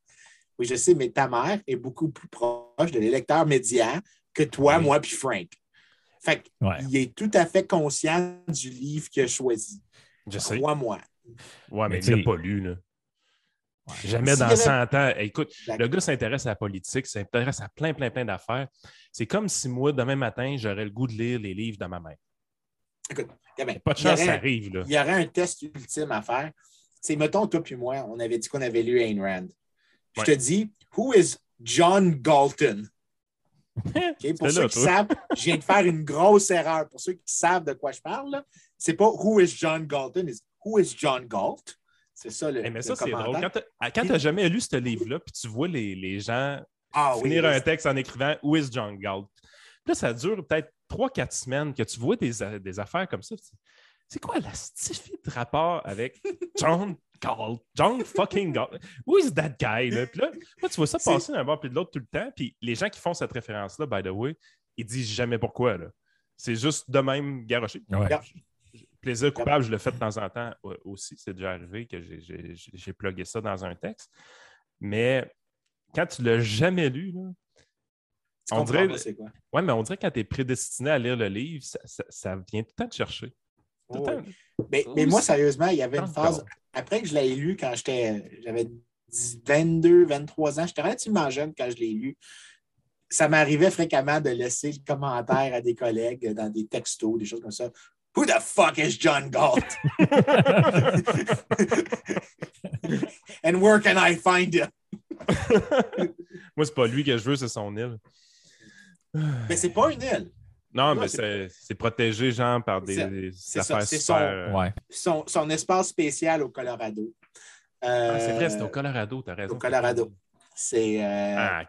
Oui, je sais, mais ta mère est beaucoup plus proche de l'électeur médian que toi, moi, puis Frank. Fait qu'il est tout à fait conscient du livre qu'il a choisi. Je sais. Crois-moi. Ouais, mais, mais il l'a pas lu, là. Jamais dans 100 ans. Écoute, le gars s'intéresse à la politique, s'intéresse à plein, plein, plein d'affaires. C'est comme si moi, demain matin, j'aurais le goût de lire les livres de ma mère. Écoute, pas de chance, ça arrive. Il y aurait un test ultime à faire. C'est, mettons, toi puis moi, on avait dit qu'on avait lu Ayn Rand. Je te dis, who is John Galton? pour ceux qui savent, je viens de faire une grosse erreur. Pour ceux qui savent de quoi je parle, c'est pas who is John Galton, c'est who is John Galt? C'est ça le. mais ça, c'est drôle. Quand tu n'as jamais lu ce livre-là, puis tu vois les, les gens ah finir un texte en écrivant Où est John Galt? Puis là, ça dure peut-être 3-4 semaines que tu vois des, des affaires comme ça. C'est quoi la stifie de rapport avec John Galt? John fucking Galt? Who is that guy? Là? Puis là, tu vois ça passer d'un bord puis de l'autre tout le temps. Puis les gens qui font cette référence-là, by the way, ils disent jamais pourquoi. C'est juste de même garoché. Ouais. Plaisir coupable, je le fais de temps en temps aussi. C'est déjà arrivé que j'ai plugué ça dans un texte. Mais quand tu ne l'as jamais lu, on dirait. Ouais, mais on dirait que quand tu es prédestiné à lire le livre, ça, vient tout le temps te chercher. Mais, moi, sérieusement, il y avait une phase. Après que je l'ai lu quand j'étais. J'avais 22, 23 ans, j'étais relativement jeune quand je l'ai lu. Ça m'arrivait fréquemment de laisser le commentaire à des collègues dans des textos, des choses comme ça. Who the fuck is John Galt? And where can I find him? Moi, c'est pas lui que je veux, c'est son île. Mais c'est pas une île. Non, mais c'est protégé, genre, par des, affaires ça, super... Son, son, espace spécial au Colorado. ah, c'est vrai, c'est au Colorado, t'as raison. Au Colorado. C'est. Euh... Ah,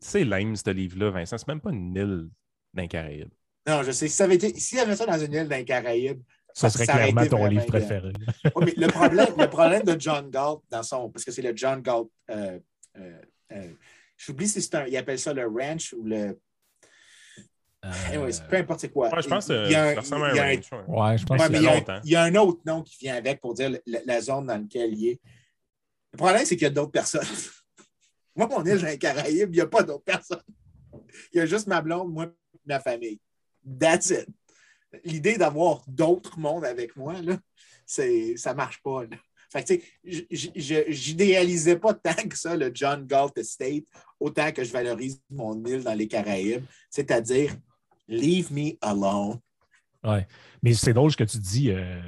c'est lame, ce livre-là, Vincent. C'est même pas une île d'un Caraïbe. Non, je sais. Si ça avait été, s'il y avait ça dans une île dans les Caraïbes, ça serait clairement ton livre préféré. mais le, problème, le problème de John Galt dans son. Parce que c'est le John Galt. Euh, euh, euh, J'oublie si c'est un. Il appelle ça le ranch ou le. Anyways, peu importe quoi. je pense que ça ressemble à un ranch. Ouais, je pense que il, y a un autre nom qui vient avec pour dire la, zone dans laquelle il est. Le problème, c'est qu'il y a d'autres personnes. moi, mon île dans les Caraïbes, il n'y a pas d'autres personnes. Il y a juste ma blonde, moi et ma famille. That's it. L'idée d'avoir d'autres mondes avec moi, là, ça ne marche pas. Fait que, j'idéalisais pas tant que ça le John Galt Estate, autant que je valorise mon île dans les Caraïbes, c'est-à-dire leave me alone. Oui, mais c'est drôle ce que tu dis, euh,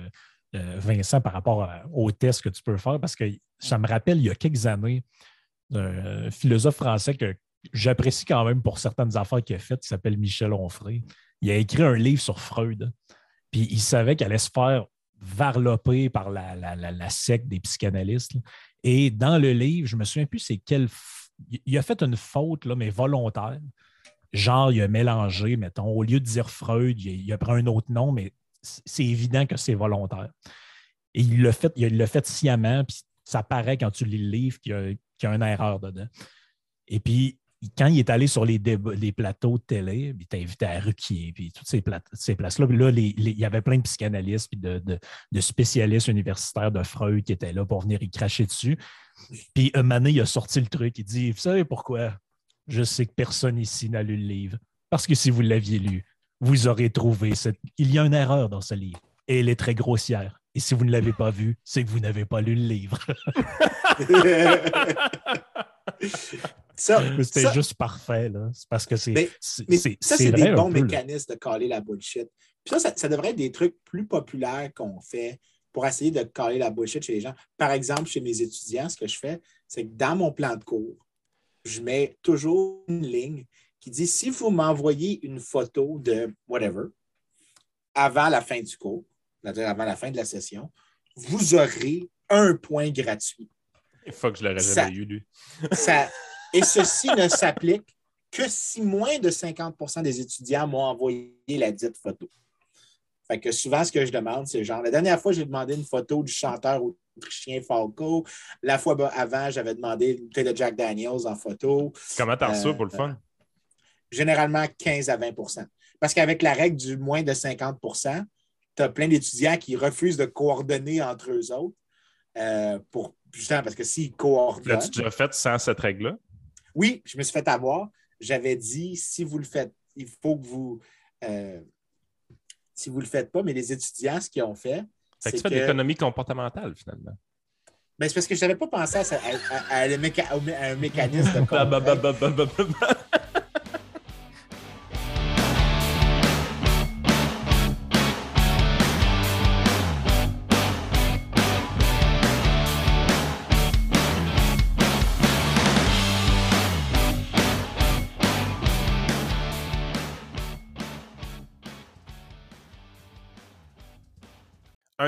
euh, Vincent, par rapport au test que tu peux faire, parce que ça me rappelle il y a quelques années, un philosophe français que j'apprécie quand même pour certaines affaires qu'il a faites, qui s'appelle Michel Onfray. Il a écrit un livre sur Freud. Puis il savait qu'elle allait se faire varloper par la, la, secte des psychanalystes. Et dans le livre, je me souviens plus c'est quel. Il a fait une faute, là, mais volontaire. Genre, il a mélangé, mettons, au lieu de dire Freud, il a, pris un autre nom, mais c'est évident que c'est volontaire. Et il l'a fait, il l'a fait sciemment, puis ça paraît quand tu lis le livre qu'il y, y, a une erreur dedans. Et puis, quand il est allé sur les, les plateaux de télé, il t'a invité à Ruquier, puis toutes ces, ces places-là. Là, il y avait plein de psychanalystes, puis de, de, spécialistes universitaires de Freud qui étaient là pour venir y cracher dessus. Puis un moment il a sorti le truc. Il dit Vous savez pourquoi? Je sais que personne ici n'a lu le livre. Parce que si vous l'aviez lu, vous aurez trouvé cette. Il y a une erreur dans ce livre. Et elle est très grossière. Et si vous ne l'avez pas vu, c'est que vous n'avez pas lu le livre. C'était juste parfait. C'est parce que c'est. Mais, ça, c'est des bons mécanismes de caler la bullshit. Puis ça, ça, devrait être des trucs plus populaires qu'on fait pour essayer de caler la bullshit chez les gens. Par exemple, chez mes étudiants, ce que je fais, c'est que dans mon plan de cours, je mets toujours une ligne qui dit si vous m'envoyez une photo de whatever avant la fin du cours, c'est-à-dire avant la fin de la session, vous aurez un point gratuit. Il faut que je l'aurais jamais eu, lui. ça, et ceci ne s'applique que si moins de 50% des étudiants m'ont envoyé la dite photo. Fait que souvent, ce que je demande, c'est genre, la dernière fois, j'ai demandé une photo du chanteur autrichien Falco. La fois avant, j'avais demandé une bouteille de Jack Daniels en photo. Comment t'as reçu pour le fun? Euh, généralement 15 à 20% Parce qu'avec la règle du moins de 50 tu as plein d'étudiants qui refusent de coordonner entre eux autres. Euh, pour, justement, parce que s'ils coordonnent. L'as-tu déjà fait sans cette règle-là? Oui, je me suis fait avoir. J'avais dit, si vous le faites, il faut que vous. Euh, si vous ne le faites pas, mais les étudiants, ce qu'ils ont fait. c'est que tu fais de l'économie comportementale, finalement. Ben, c'est parce que je n'avais pas pensé à, à, un mécanisme de.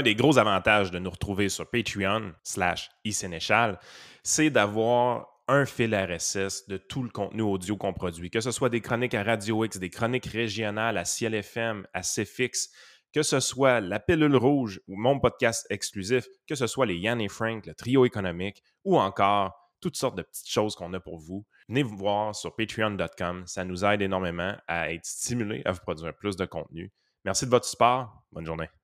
un des gros avantages de nous retrouver sur Patreon slash iSénéchal, c'est d'avoir un fil RSS de tout le contenu audio qu'on produit, que ce soit des chroniques à Radio X, des chroniques régionales à Ciel FM, à CFX, que ce soit la pilule rouge ou mon podcast exclusif, que ce soit les Yann et Frank, le trio économique ou encore toutes sortes de petites choses qu'on a pour vous. Venez vous voir sur patreon.com, ça nous aide énormément à être stimulés à vous produire plus de contenu. Merci de votre support, bonne journée.